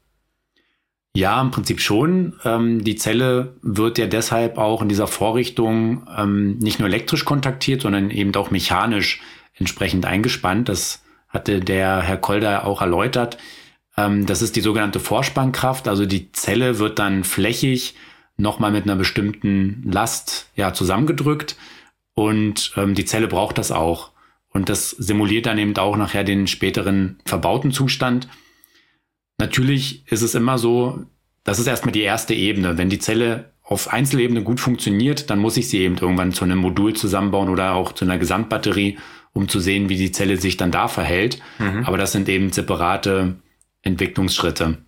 Ja, im Prinzip schon. Ähm, die Zelle wird ja deshalb auch in dieser Vorrichtung ähm, nicht nur elektrisch kontaktiert, sondern eben auch mechanisch entsprechend eingespannt. Das hatte der Herr Kolder auch erläutert. Ähm, das ist die sogenannte Vorspannkraft. Also die Zelle wird dann flächig nochmal mit einer bestimmten Last ja zusammengedrückt und ähm, die Zelle braucht das auch. Und das simuliert dann eben auch nachher den späteren verbauten Zustand. Natürlich ist es immer so, das ist erstmal die erste Ebene. Wenn die Zelle auf Einzelebene gut funktioniert, dann muss ich sie eben irgendwann zu einem Modul zusammenbauen oder auch zu einer Gesamtbatterie, um zu sehen, wie die Zelle sich dann da verhält. Mhm. Aber das sind eben separate Entwicklungsschritte.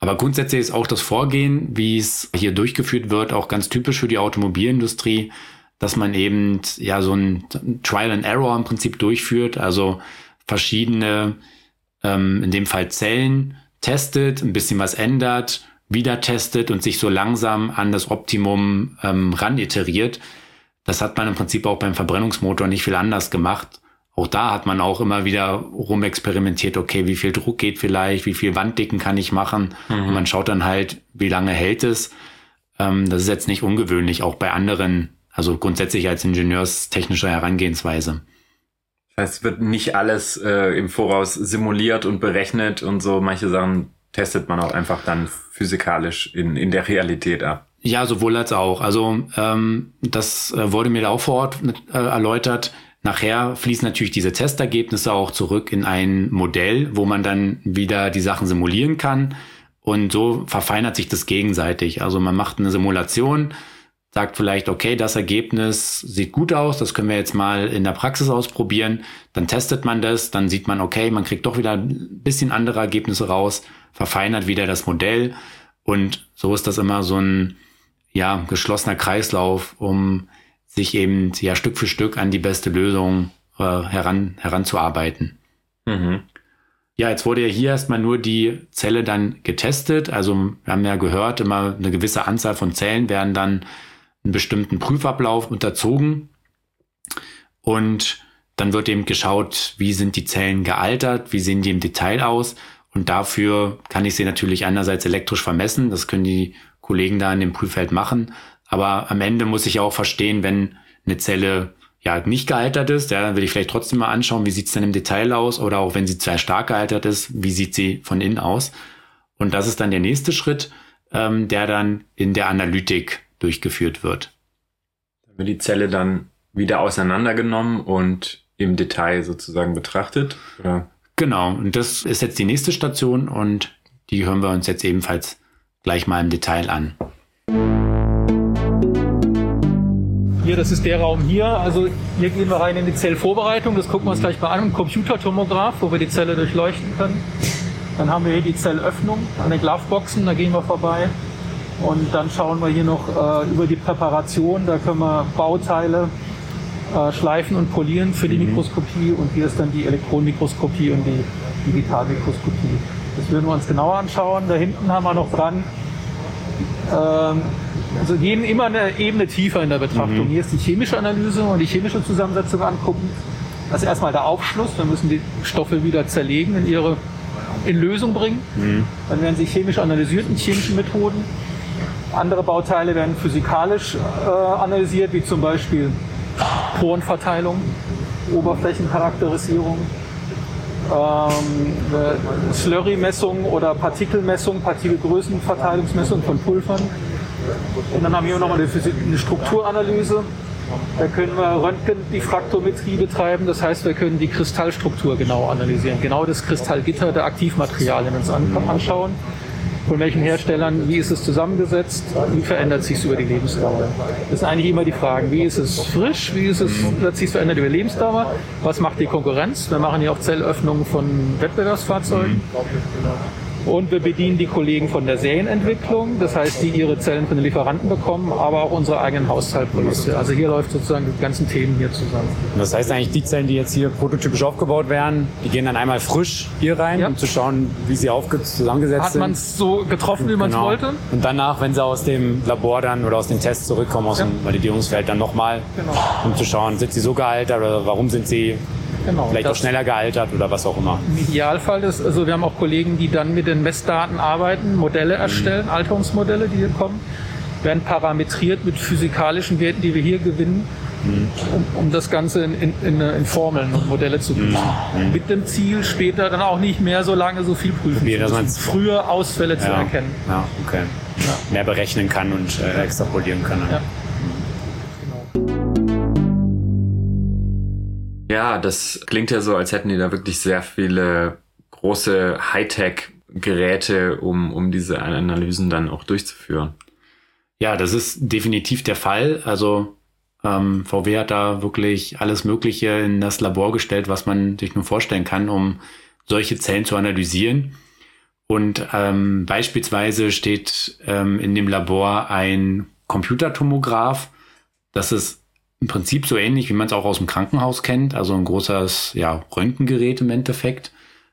Aber grundsätzlich ist auch das Vorgehen, wie es hier durchgeführt wird, auch ganz typisch für die Automobilindustrie, dass man eben ja so ein Trial and Error im Prinzip durchführt, also verschiedene, ähm, in dem Fall Zellen testet, ein bisschen was ändert, wieder testet und sich so langsam an das Optimum ähm, ran iteriert. Das hat man im Prinzip auch beim Verbrennungsmotor nicht viel anders gemacht auch da hat man auch immer wieder rumexperimentiert, okay, wie viel Druck geht vielleicht, wie viel Wanddicken kann ich machen. Mhm. Und man schaut dann halt, wie lange hält es. Ähm, das ist jetzt nicht ungewöhnlich, auch bei anderen, also grundsätzlich als ingenieurstechnischer Herangehensweise. Das heißt, es wird nicht alles äh, im Voraus simuliert und berechnet und so. Manche Sachen testet man auch einfach dann physikalisch in, in der Realität ab. Ja, sowohl als auch. Also ähm, das äh, wurde mir da auch vor Ort äh, erläutert Nachher fließen natürlich diese Testergebnisse auch zurück in ein Modell, wo man dann wieder die Sachen simulieren kann. Und so verfeinert sich das gegenseitig. Also man macht eine Simulation, sagt vielleicht, okay, das Ergebnis sieht gut aus, das können wir jetzt mal in der Praxis ausprobieren. Dann testet man das, dann sieht man, okay, man kriegt doch wieder ein bisschen andere Ergebnisse raus, verfeinert wieder das Modell. Und so ist das immer so ein, ja, geschlossener Kreislauf, um sich eben ja Stück für Stück an die beste Lösung äh, heran, heranzuarbeiten. Mhm. Ja, jetzt wurde ja hier erstmal nur die Zelle dann getestet. Also wir haben ja gehört, immer eine gewisse Anzahl von Zellen werden dann einen bestimmten Prüfablauf unterzogen. Und dann wird eben geschaut, wie sind die Zellen gealtert, wie sehen die im Detail aus. Und dafür kann ich sie natürlich einerseits elektrisch vermessen. Das können die Kollegen da in dem Prüffeld machen. Aber am Ende muss ich auch verstehen, wenn eine Zelle ja nicht gealtert ist, ja, dann will ich vielleicht trotzdem mal anschauen, wie sieht's denn im Detail aus oder auch wenn sie sehr stark gealtert ist, wie sieht sie von innen aus. Und das ist dann der nächste Schritt, ähm, der dann in der Analytik durchgeführt wird. Da wird die Zelle dann wieder auseinandergenommen und im Detail sozusagen betrachtet? Oder? Genau, und das ist jetzt die nächste Station und die hören wir uns jetzt ebenfalls gleich mal im Detail an. Das ist der Raum hier. Also hier gehen wir rein in die Zellvorbereitung. Das gucken wir uns gleich mal an. Ein Computertomograph, wo wir die Zelle durchleuchten können. Dann haben wir hier die Zellöffnung an den Gloveboxen. Da gehen wir vorbei. Und dann schauen wir hier noch äh, über die Präparation. Da können wir Bauteile äh, schleifen und polieren für die mhm. Mikroskopie. Und hier ist dann die Elektronenmikroskopie und die Digitalmikroskopie. Das würden wir uns genauer anschauen. Da hinten haben wir noch dran ähm, also gehen immer eine Ebene tiefer in der Betrachtung. Mhm. Hier ist die chemische Analyse und die chemische Zusammensetzung angucken. Das ist erstmal der Aufschluss. Wir müssen die Stoffe wieder zerlegen, in ihre in Lösung bringen. Mhm. Dann werden sie chemisch analysiert mit chemischen Methoden. Andere Bauteile werden physikalisch äh, analysiert, wie zum Beispiel Porenverteilung, Oberflächencharakterisierung, ähm, Slurry-Messung oder Partikelmessung, Partikelgrößenverteilungsmessung von Pulvern. Und dann haben wir noch eine, Strukturanalyse. Da können wir Röntgendifraktometrie betreiben, das heißt, wir können die Kristallstruktur genau analysieren, genau das Kristallgitter der Aktivmaterialien uns anschauen. von welchen Herstellern, wie ist es zusammengesetzt, wie verändert sich es über die Lebensdauer. Das sind eigentlich immer die Fragen, wie ist es frisch, wie ist es, hat sich verändert über Lebensdauer, was macht die Konkurrenz, wir machen ja auch Zellöffnungen von Wettbewerbsfahrzeugen. Und wir bedienen die Kollegen von der Serienentwicklung, das heißt, die ihre Zellen von den Lieferanten bekommen, aber auch unsere eigenen Haushaltsprodukte. Also hier läuft sozusagen die ganzen Themen hier zusammen. Das heißt eigentlich, die Zellen, die jetzt hier prototypisch aufgebaut werden, die gehen dann einmal frisch hier rein, ja. um zu schauen, wie sie zusammengesetzt Hat sind. Hat man es so getroffen, wie man es genau. wollte? Und danach, wenn sie aus dem Labor dann oder aus den Tests zurückkommen, aus ja. dem Validierungsfeld, dann nochmal, genau. um zu schauen, sind sie so gealtert oder warum sind sie Genau, Vielleicht auch schneller gealtert oder was auch immer. Im Idealfall ist, also wir haben auch Kollegen, die dann mit den Messdaten arbeiten, Modelle mhm. erstellen, mhm. Alterungsmodelle, die hier kommen, werden parametriert mit physikalischen Werten, die wir hier gewinnen, mhm. um, um, das Ganze in, in, in, in, Formeln und Modelle zu gießen. Mhm. Mit dem Ziel, später dann auch nicht mehr so lange so viel prüfen Wie, zu müssen, früher Ausfälle ja. zu erkennen. Ja, okay. Ja. Mehr berechnen kann und äh, extrapolieren kann. Ja. Ja, das klingt ja so, als hätten die da wirklich sehr viele große Hightech-Geräte, um, um diese Analysen dann auch durchzuführen. Ja, das ist definitiv der Fall. Also ähm, VW hat da wirklich alles Mögliche in das Labor gestellt, was man sich nur vorstellen kann, um solche Zellen zu analysieren. Und ähm, beispielsweise steht ähm, in dem Labor ein Computertomograph. Das ist im Prinzip so ähnlich, wie man es auch aus dem Krankenhaus kennt, also ein großes ja, Röntgengerät im Endeffekt,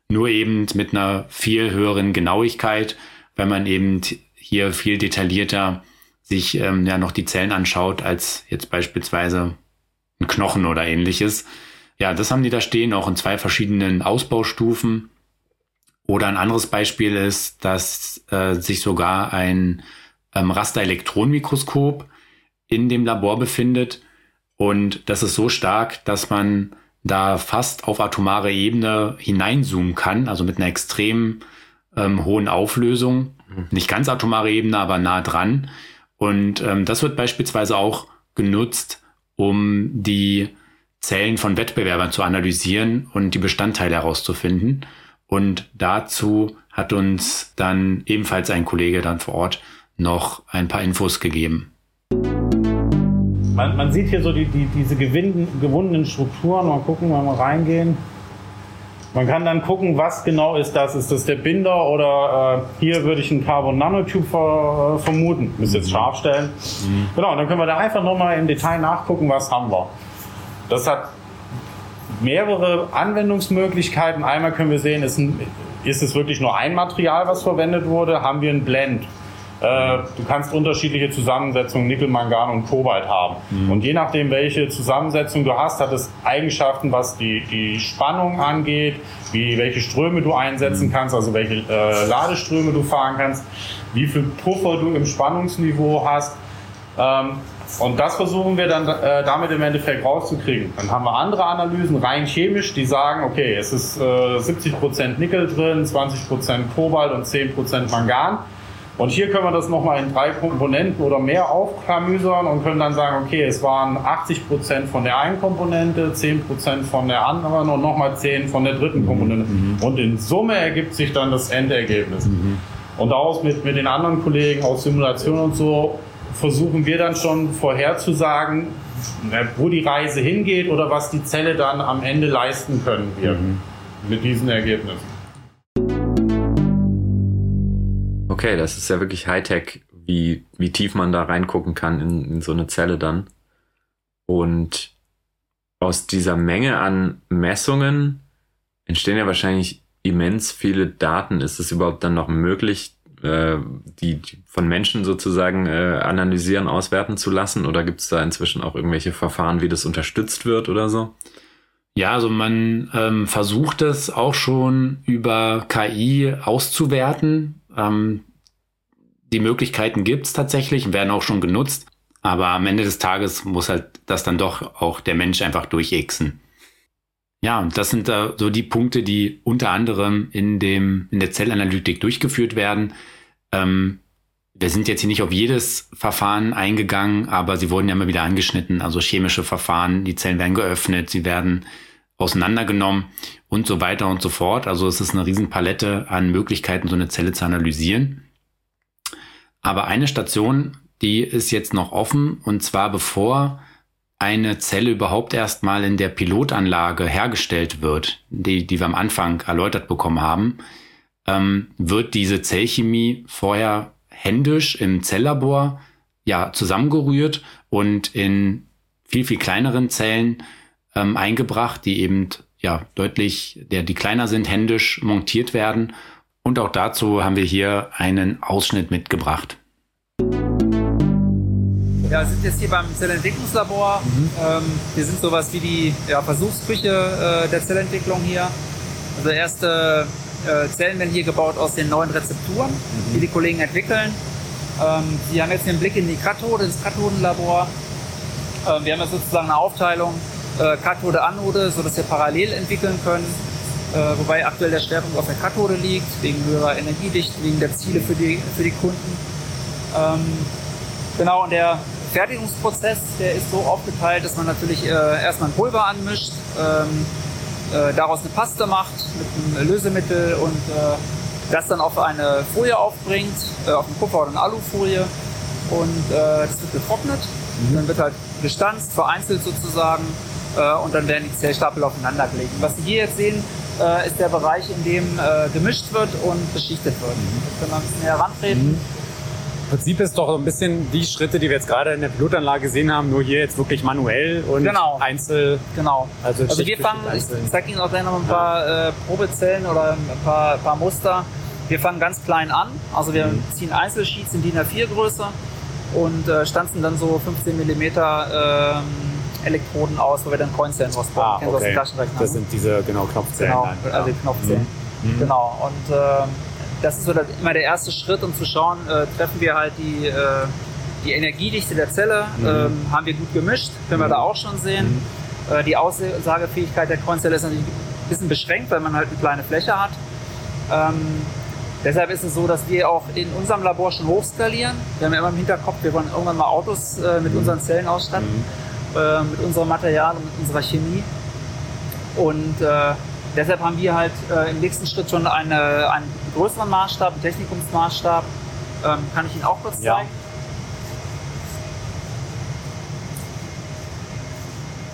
nur eben mit einer viel höheren Genauigkeit, weil man eben hier viel detaillierter sich ähm, ja noch die Zellen anschaut, als jetzt beispielsweise ein Knochen oder ähnliches. Ja, das haben die da stehen, auch in zwei verschiedenen Ausbaustufen. Oder ein anderes Beispiel ist, dass äh, sich sogar ein ähm, Rasterelektronenmikroskop in dem Labor befindet, und das ist so stark, dass man da fast auf atomare Ebene hineinzoomen kann, also mit einer extrem ähm, hohen Auflösung. Mhm. Nicht ganz atomare Ebene, aber nah dran. Und ähm, das wird beispielsweise auch genutzt, um die Zellen von Wettbewerbern zu analysieren und die Bestandteile herauszufinden. Und dazu hat uns dann ebenfalls ein Kollege dann vor Ort noch ein paar Infos gegeben. Man, man sieht hier so die, die, diese gewundenen Strukturen. Mal gucken, wenn wir reingehen. Man kann dann gucken, was genau ist das. Ist das der Binder oder äh, hier würde ich einen Carbon Nanotube ver, äh, vermuten. Müsste jetzt scharf stellen. Mhm. Genau, dann können wir da einfach nochmal im Detail nachgucken, was haben wir. Das hat mehrere Anwendungsmöglichkeiten. Einmal können wir sehen, ist, ein, ist es wirklich nur ein Material, was verwendet wurde? Haben wir ein Blend? Äh, du kannst unterschiedliche Zusammensetzungen Nickel, Mangan und Kobalt haben. Mhm. Und je nachdem, welche Zusammensetzung du hast, hat es Eigenschaften, was die, die Spannung angeht, wie, welche Ströme du einsetzen mhm. kannst, also welche äh, Ladeströme du fahren kannst, wie viel Puffer du im Spannungsniveau hast. Ähm, und das versuchen wir dann äh, damit im Endeffekt rauszukriegen. Dann haben wir andere Analysen, rein chemisch, die sagen, okay, es ist äh, 70% Nickel drin, 20% Kobalt und 10% Mangan. Und hier können wir das nochmal in drei Komponenten oder mehr aufklamüsern und können dann sagen, okay, es waren 80 Prozent von der einen Komponente, 10 Prozent von der anderen und nochmal 10 von der dritten Komponente. Mhm. Und in Summe ergibt sich dann das Endergebnis. Mhm. Und daraus mit, mit den anderen Kollegen aus Simulation und so versuchen wir dann schon vorherzusagen, wo die Reise hingeht oder was die Zelle dann am Ende leisten können wird mhm. mit diesen Ergebnissen. Okay, das ist ja wirklich Hightech, wie, wie tief man da reingucken kann in, in so eine Zelle dann. Und aus dieser Menge an Messungen entstehen ja wahrscheinlich immens viele Daten. Ist es überhaupt dann noch möglich, äh, die, von Menschen sozusagen äh, analysieren, auswerten zu lassen? Oder gibt es da inzwischen auch irgendwelche Verfahren, wie das unterstützt wird oder so? Ja, also man ähm, versucht es auch schon über KI auszuwerten. Ähm, die Möglichkeiten gibt es tatsächlich werden auch schon genutzt. Aber am Ende des Tages muss halt das dann doch auch der Mensch einfach durchexen. Ja, das sind da so die Punkte, die unter anderem in dem, in der Zellanalytik durchgeführt werden. Ähm, wir sind jetzt hier nicht auf jedes Verfahren eingegangen, aber sie wurden ja immer wieder angeschnitten. Also chemische Verfahren, die Zellen werden geöffnet, sie werden auseinandergenommen und so weiter und so fort. Also es ist eine Riesenpalette an Möglichkeiten, so eine Zelle zu analysieren. Aber eine Station, die ist jetzt noch offen und zwar bevor eine Zelle überhaupt erstmal in der Pilotanlage hergestellt wird, die, die wir am Anfang erläutert bekommen haben, ähm, wird diese Zellchemie vorher händisch im Zelllabor ja zusammengerührt und in viel, viel kleineren Zellen ähm, eingebracht, die eben ja deutlich, der, die kleiner sind, händisch montiert werden. Und auch dazu haben wir hier einen Ausschnitt mitgebracht. Ja, wir sind jetzt hier beim Zellentwicklungslabor. Mhm. Ähm, wir sind sowas wie die ja, Versuchsküche äh, der Zellentwicklung hier. Also erste äh, Zellen werden hier gebaut aus den neuen Rezepturen, mhm. die die Kollegen entwickeln. Ähm, Sie haben jetzt den Blick in die Kathode, das Kathodenlabor. Ähm, wir haben jetzt sozusagen eine Aufteilung äh, Kathode, Anode, sodass wir parallel entwickeln können. Äh, wobei aktuell der Schwerpunkt auf der Kathode liegt, wegen höherer Energiedichte, wegen der Ziele für die, für die Kunden. Ähm, genau, und der Fertigungsprozess, der ist so aufgeteilt, dass man natürlich äh, erstmal ein Pulver anmischt, ähm, äh, daraus eine Paste macht mit einem Lösemittel und äh, das dann auf eine Folie aufbringt, äh, auf eine Kupfer- oder eine Alufolie und das wird getrocknet. Mhm. Dann wird halt gestanzt, vereinzelt sozusagen und dann werden die Zellstapel aufeinander gelegt. Was Sie hier jetzt sehen, äh, ist der Bereich, in dem äh, gemischt wird und beschichtet wird. Mhm. Wir können wir ein bisschen näher rantreten. Mhm. Prinzip ist doch ein bisschen die Schritte, die wir jetzt gerade in der Pilotanlage gesehen haben, nur hier jetzt wirklich manuell und genau. einzel. Genau. Also, also wir fangen, ich zeige Ihnen auch gleich noch ein paar ja. äh, Probezellen oder ein paar, paar, Muster. Wir fangen ganz klein an. Also wir mhm. ziehen Einzelsheets in DIN A4 Größe und äh, stanzen dann so 15 mm ähm, Elektroden aus, wo wir dann Coinzellen rausbauen. Ah, okay. Das sind diese genau Knopfzellen. Genau, dann, also die Knopfzellen. Mhm. Genau. Und äh, das ist so der, immer der erste Schritt, um zu schauen, äh, treffen wir halt die, äh, die Energiedichte der Zelle, mhm. ähm, haben wir gut gemischt, können wir da auch schon sehen. Mhm. Äh, die Aussagefähigkeit der Kornzelle ist natürlich ein bisschen beschränkt, weil man halt eine kleine Fläche hat. Ähm, deshalb ist es so, dass wir auch in unserem Labor schon hochskalieren. Wir haben ja immer im Hinterkopf, wir wollen irgendwann mal Autos äh, mit mhm. unseren Zellen ausstatten, mhm. Äh, mit unserem Material und mit unserer Chemie. Und äh, deshalb haben wir halt äh, im nächsten Schritt schon eine, einen größeren Maßstab, einen Technikumsmaßstab. Ähm, kann ich Ihnen auch kurz ja. zeigen?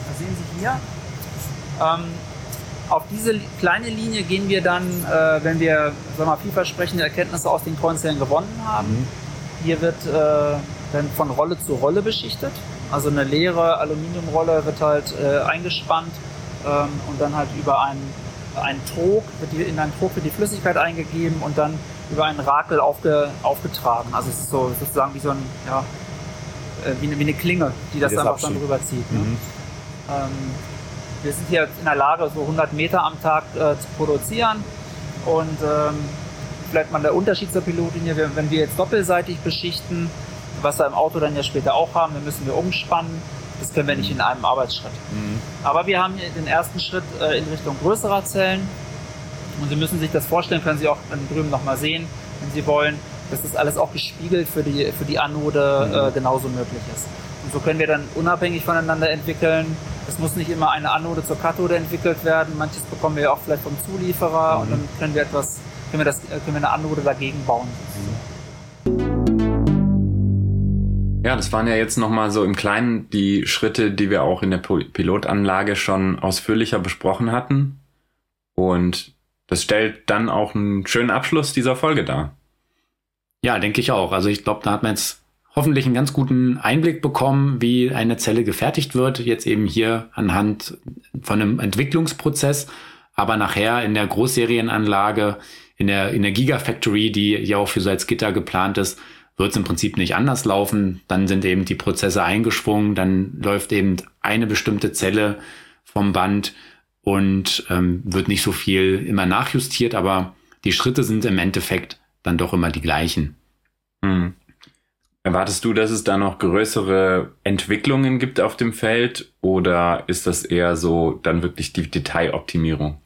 Das sehen Sie hier. Ähm, auf diese kleine Linie gehen wir dann, äh, wenn wir sagen wir, vielversprechende Erkenntnisse aus den Kornzellen gewonnen haben. Mhm. Hier wird äh, dann von Rolle zu Rolle beschichtet. Also eine leere Aluminiumrolle wird halt äh, eingespannt ähm, und dann halt über einen ein Trog, wird die, in einen Trog wird die Flüssigkeit eingegeben und dann über einen Rakel aufge, aufgetragen. Also es ist so sozusagen wie so ein, ja, äh, wie, eine, wie eine Klinge, die das, das einfach dann drüber zieht. Ne? Mhm. Ähm, wir sind hier in der Lage, so 100 Meter am Tag äh, zu produzieren und ähm, vielleicht mal der Unterschied zur Pilotlinie, wenn wir jetzt doppelseitig beschichten, was wir im Auto dann ja später auch haben, dann müssen wir umspannen das können wir nicht in einem Arbeitsschritt. Mhm. Aber wir haben den ersten Schritt äh, in Richtung größerer Zellen. Und Sie müssen sich das vorstellen, können Sie auch drüben nochmal sehen, wenn Sie wollen, dass das alles auch gespiegelt für die, für die Anode mhm. äh, genauso möglich ist. Und so können wir dann unabhängig voneinander entwickeln. Es muss nicht immer eine Anode zur Kathode entwickelt werden. Manches bekommen wir auch vielleicht vom Zulieferer mhm. und dann können wir etwas, können wir, das, können wir eine Anode dagegen bauen. Ja, das waren ja jetzt nochmal so im Kleinen die Schritte, die wir auch in der Pilotanlage schon ausführlicher besprochen hatten. Und das stellt dann auch einen schönen Abschluss dieser Folge dar. Ja, denke ich auch. Also ich glaube, da hat man jetzt hoffentlich einen ganz guten Einblick bekommen, wie eine Zelle gefertigt wird. Jetzt eben hier anhand von einem Entwicklungsprozess, aber nachher in der Großserienanlage, in der, in der Gigafactory, die ja auch für Salzgitter geplant ist, wird es im Prinzip nicht anders laufen. Dann sind eben die Prozesse eingeschwungen, dann läuft eben eine bestimmte Zelle vom Band und ähm, wird nicht so viel immer nachjustiert, aber die Schritte sind im Endeffekt dann doch immer die gleichen. Hm. Erwartest du, dass es da noch größere Entwicklungen gibt auf dem Feld oder ist das eher so dann wirklich die Detailoptimierung?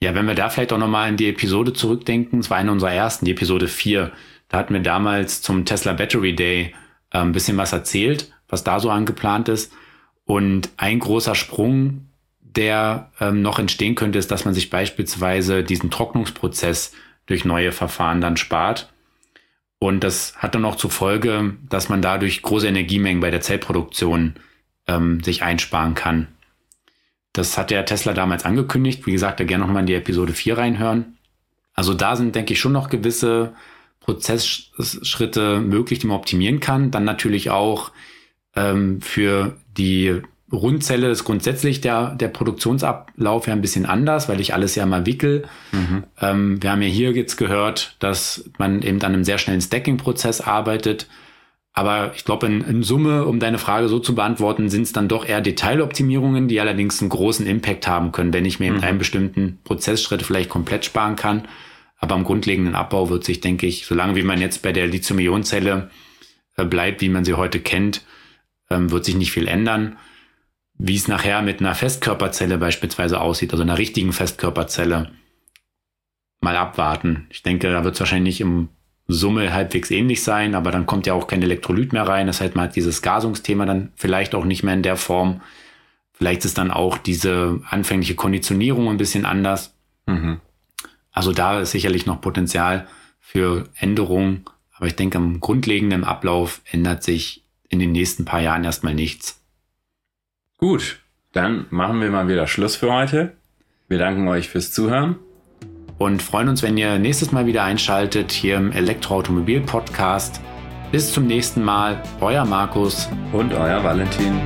Ja, wenn wir da vielleicht auch nochmal in die Episode zurückdenken, es war eine unserer ersten, die Episode 4, da hatten wir damals zum Tesla Battery Day äh, ein bisschen was erzählt, was da so angeplant ist. Und ein großer Sprung, der ähm, noch entstehen könnte, ist, dass man sich beispielsweise diesen Trocknungsprozess durch neue Verfahren dann spart. Und das hat dann auch zur Folge, dass man dadurch große Energiemengen bei der Zellproduktion ähm, sich einsparen kann. Das hat der Tesla damals angekündigt. Wie gesagt, da gerne nochmal in die Episode 4 reinhören. Also da sind, denke ich, schon noch gewisse Prozessschritte möglich, die man optimieren kann. Dann natürlich auch ähm, für die Rundzelle ist grundsätzlich der, der Produktionsablauf ja ein bisschen anders, weil ich alles ja mal wickel. Mhm. Ähm, wir haben ja hier jetzt gehört, dass man eben an einem sehr schnellen Stacking-Prozess arbeitet. Aber ich glaube, in, in, Summe, um deine Frage so zu beantworten, sind es dann doch eher Detailoptimierungen, die allerdings einen großen Impact haben können, wenn ich mir mhm. in einem bestimmten Prozessschritt vielleicht komplett sparen kann. Aber am grundlegenden Abbau wird sich, denke ich, solange wie man jetzt bei der Lithium-Ionen-Zelle äh, bleibt, wie man sie heute kennt, ähm, wird sich nicht viel ändern. Wie es nachher mit einer Festkörperzelle beispielsweise aussieht, also einer richtigen Festkörperzelle, mal abwarten. Ich denke, da wird es wahrscheinlich im Summe halbwegs ähnlich sein, aber dann kommt ja auch kein Elektrolyt mehr rein. Das heißt, man hat dieses Gasungsthema dann vielleicht auch nicht mehr in der Form. Vielleicht ist dann auch diese anfängliche Konditionierung ein bisschen anders. Mhm. Also da ist sicherlich noch Potenzial für Änderungen. Aber ich denke, im grundlegenden Ablauf ändert sich in den nächsten paar Jahren erstmal nichts. Gut, dann machen wir mal wieder Schluss für heute. Wir danken euch fürs Zuhören und freuen uns, wenn ihr nächstes Mal wieder einschaltet hier im Elektroautomobil Podcast. Bis zum nächsten Mal, euer Markus und euer Valentin.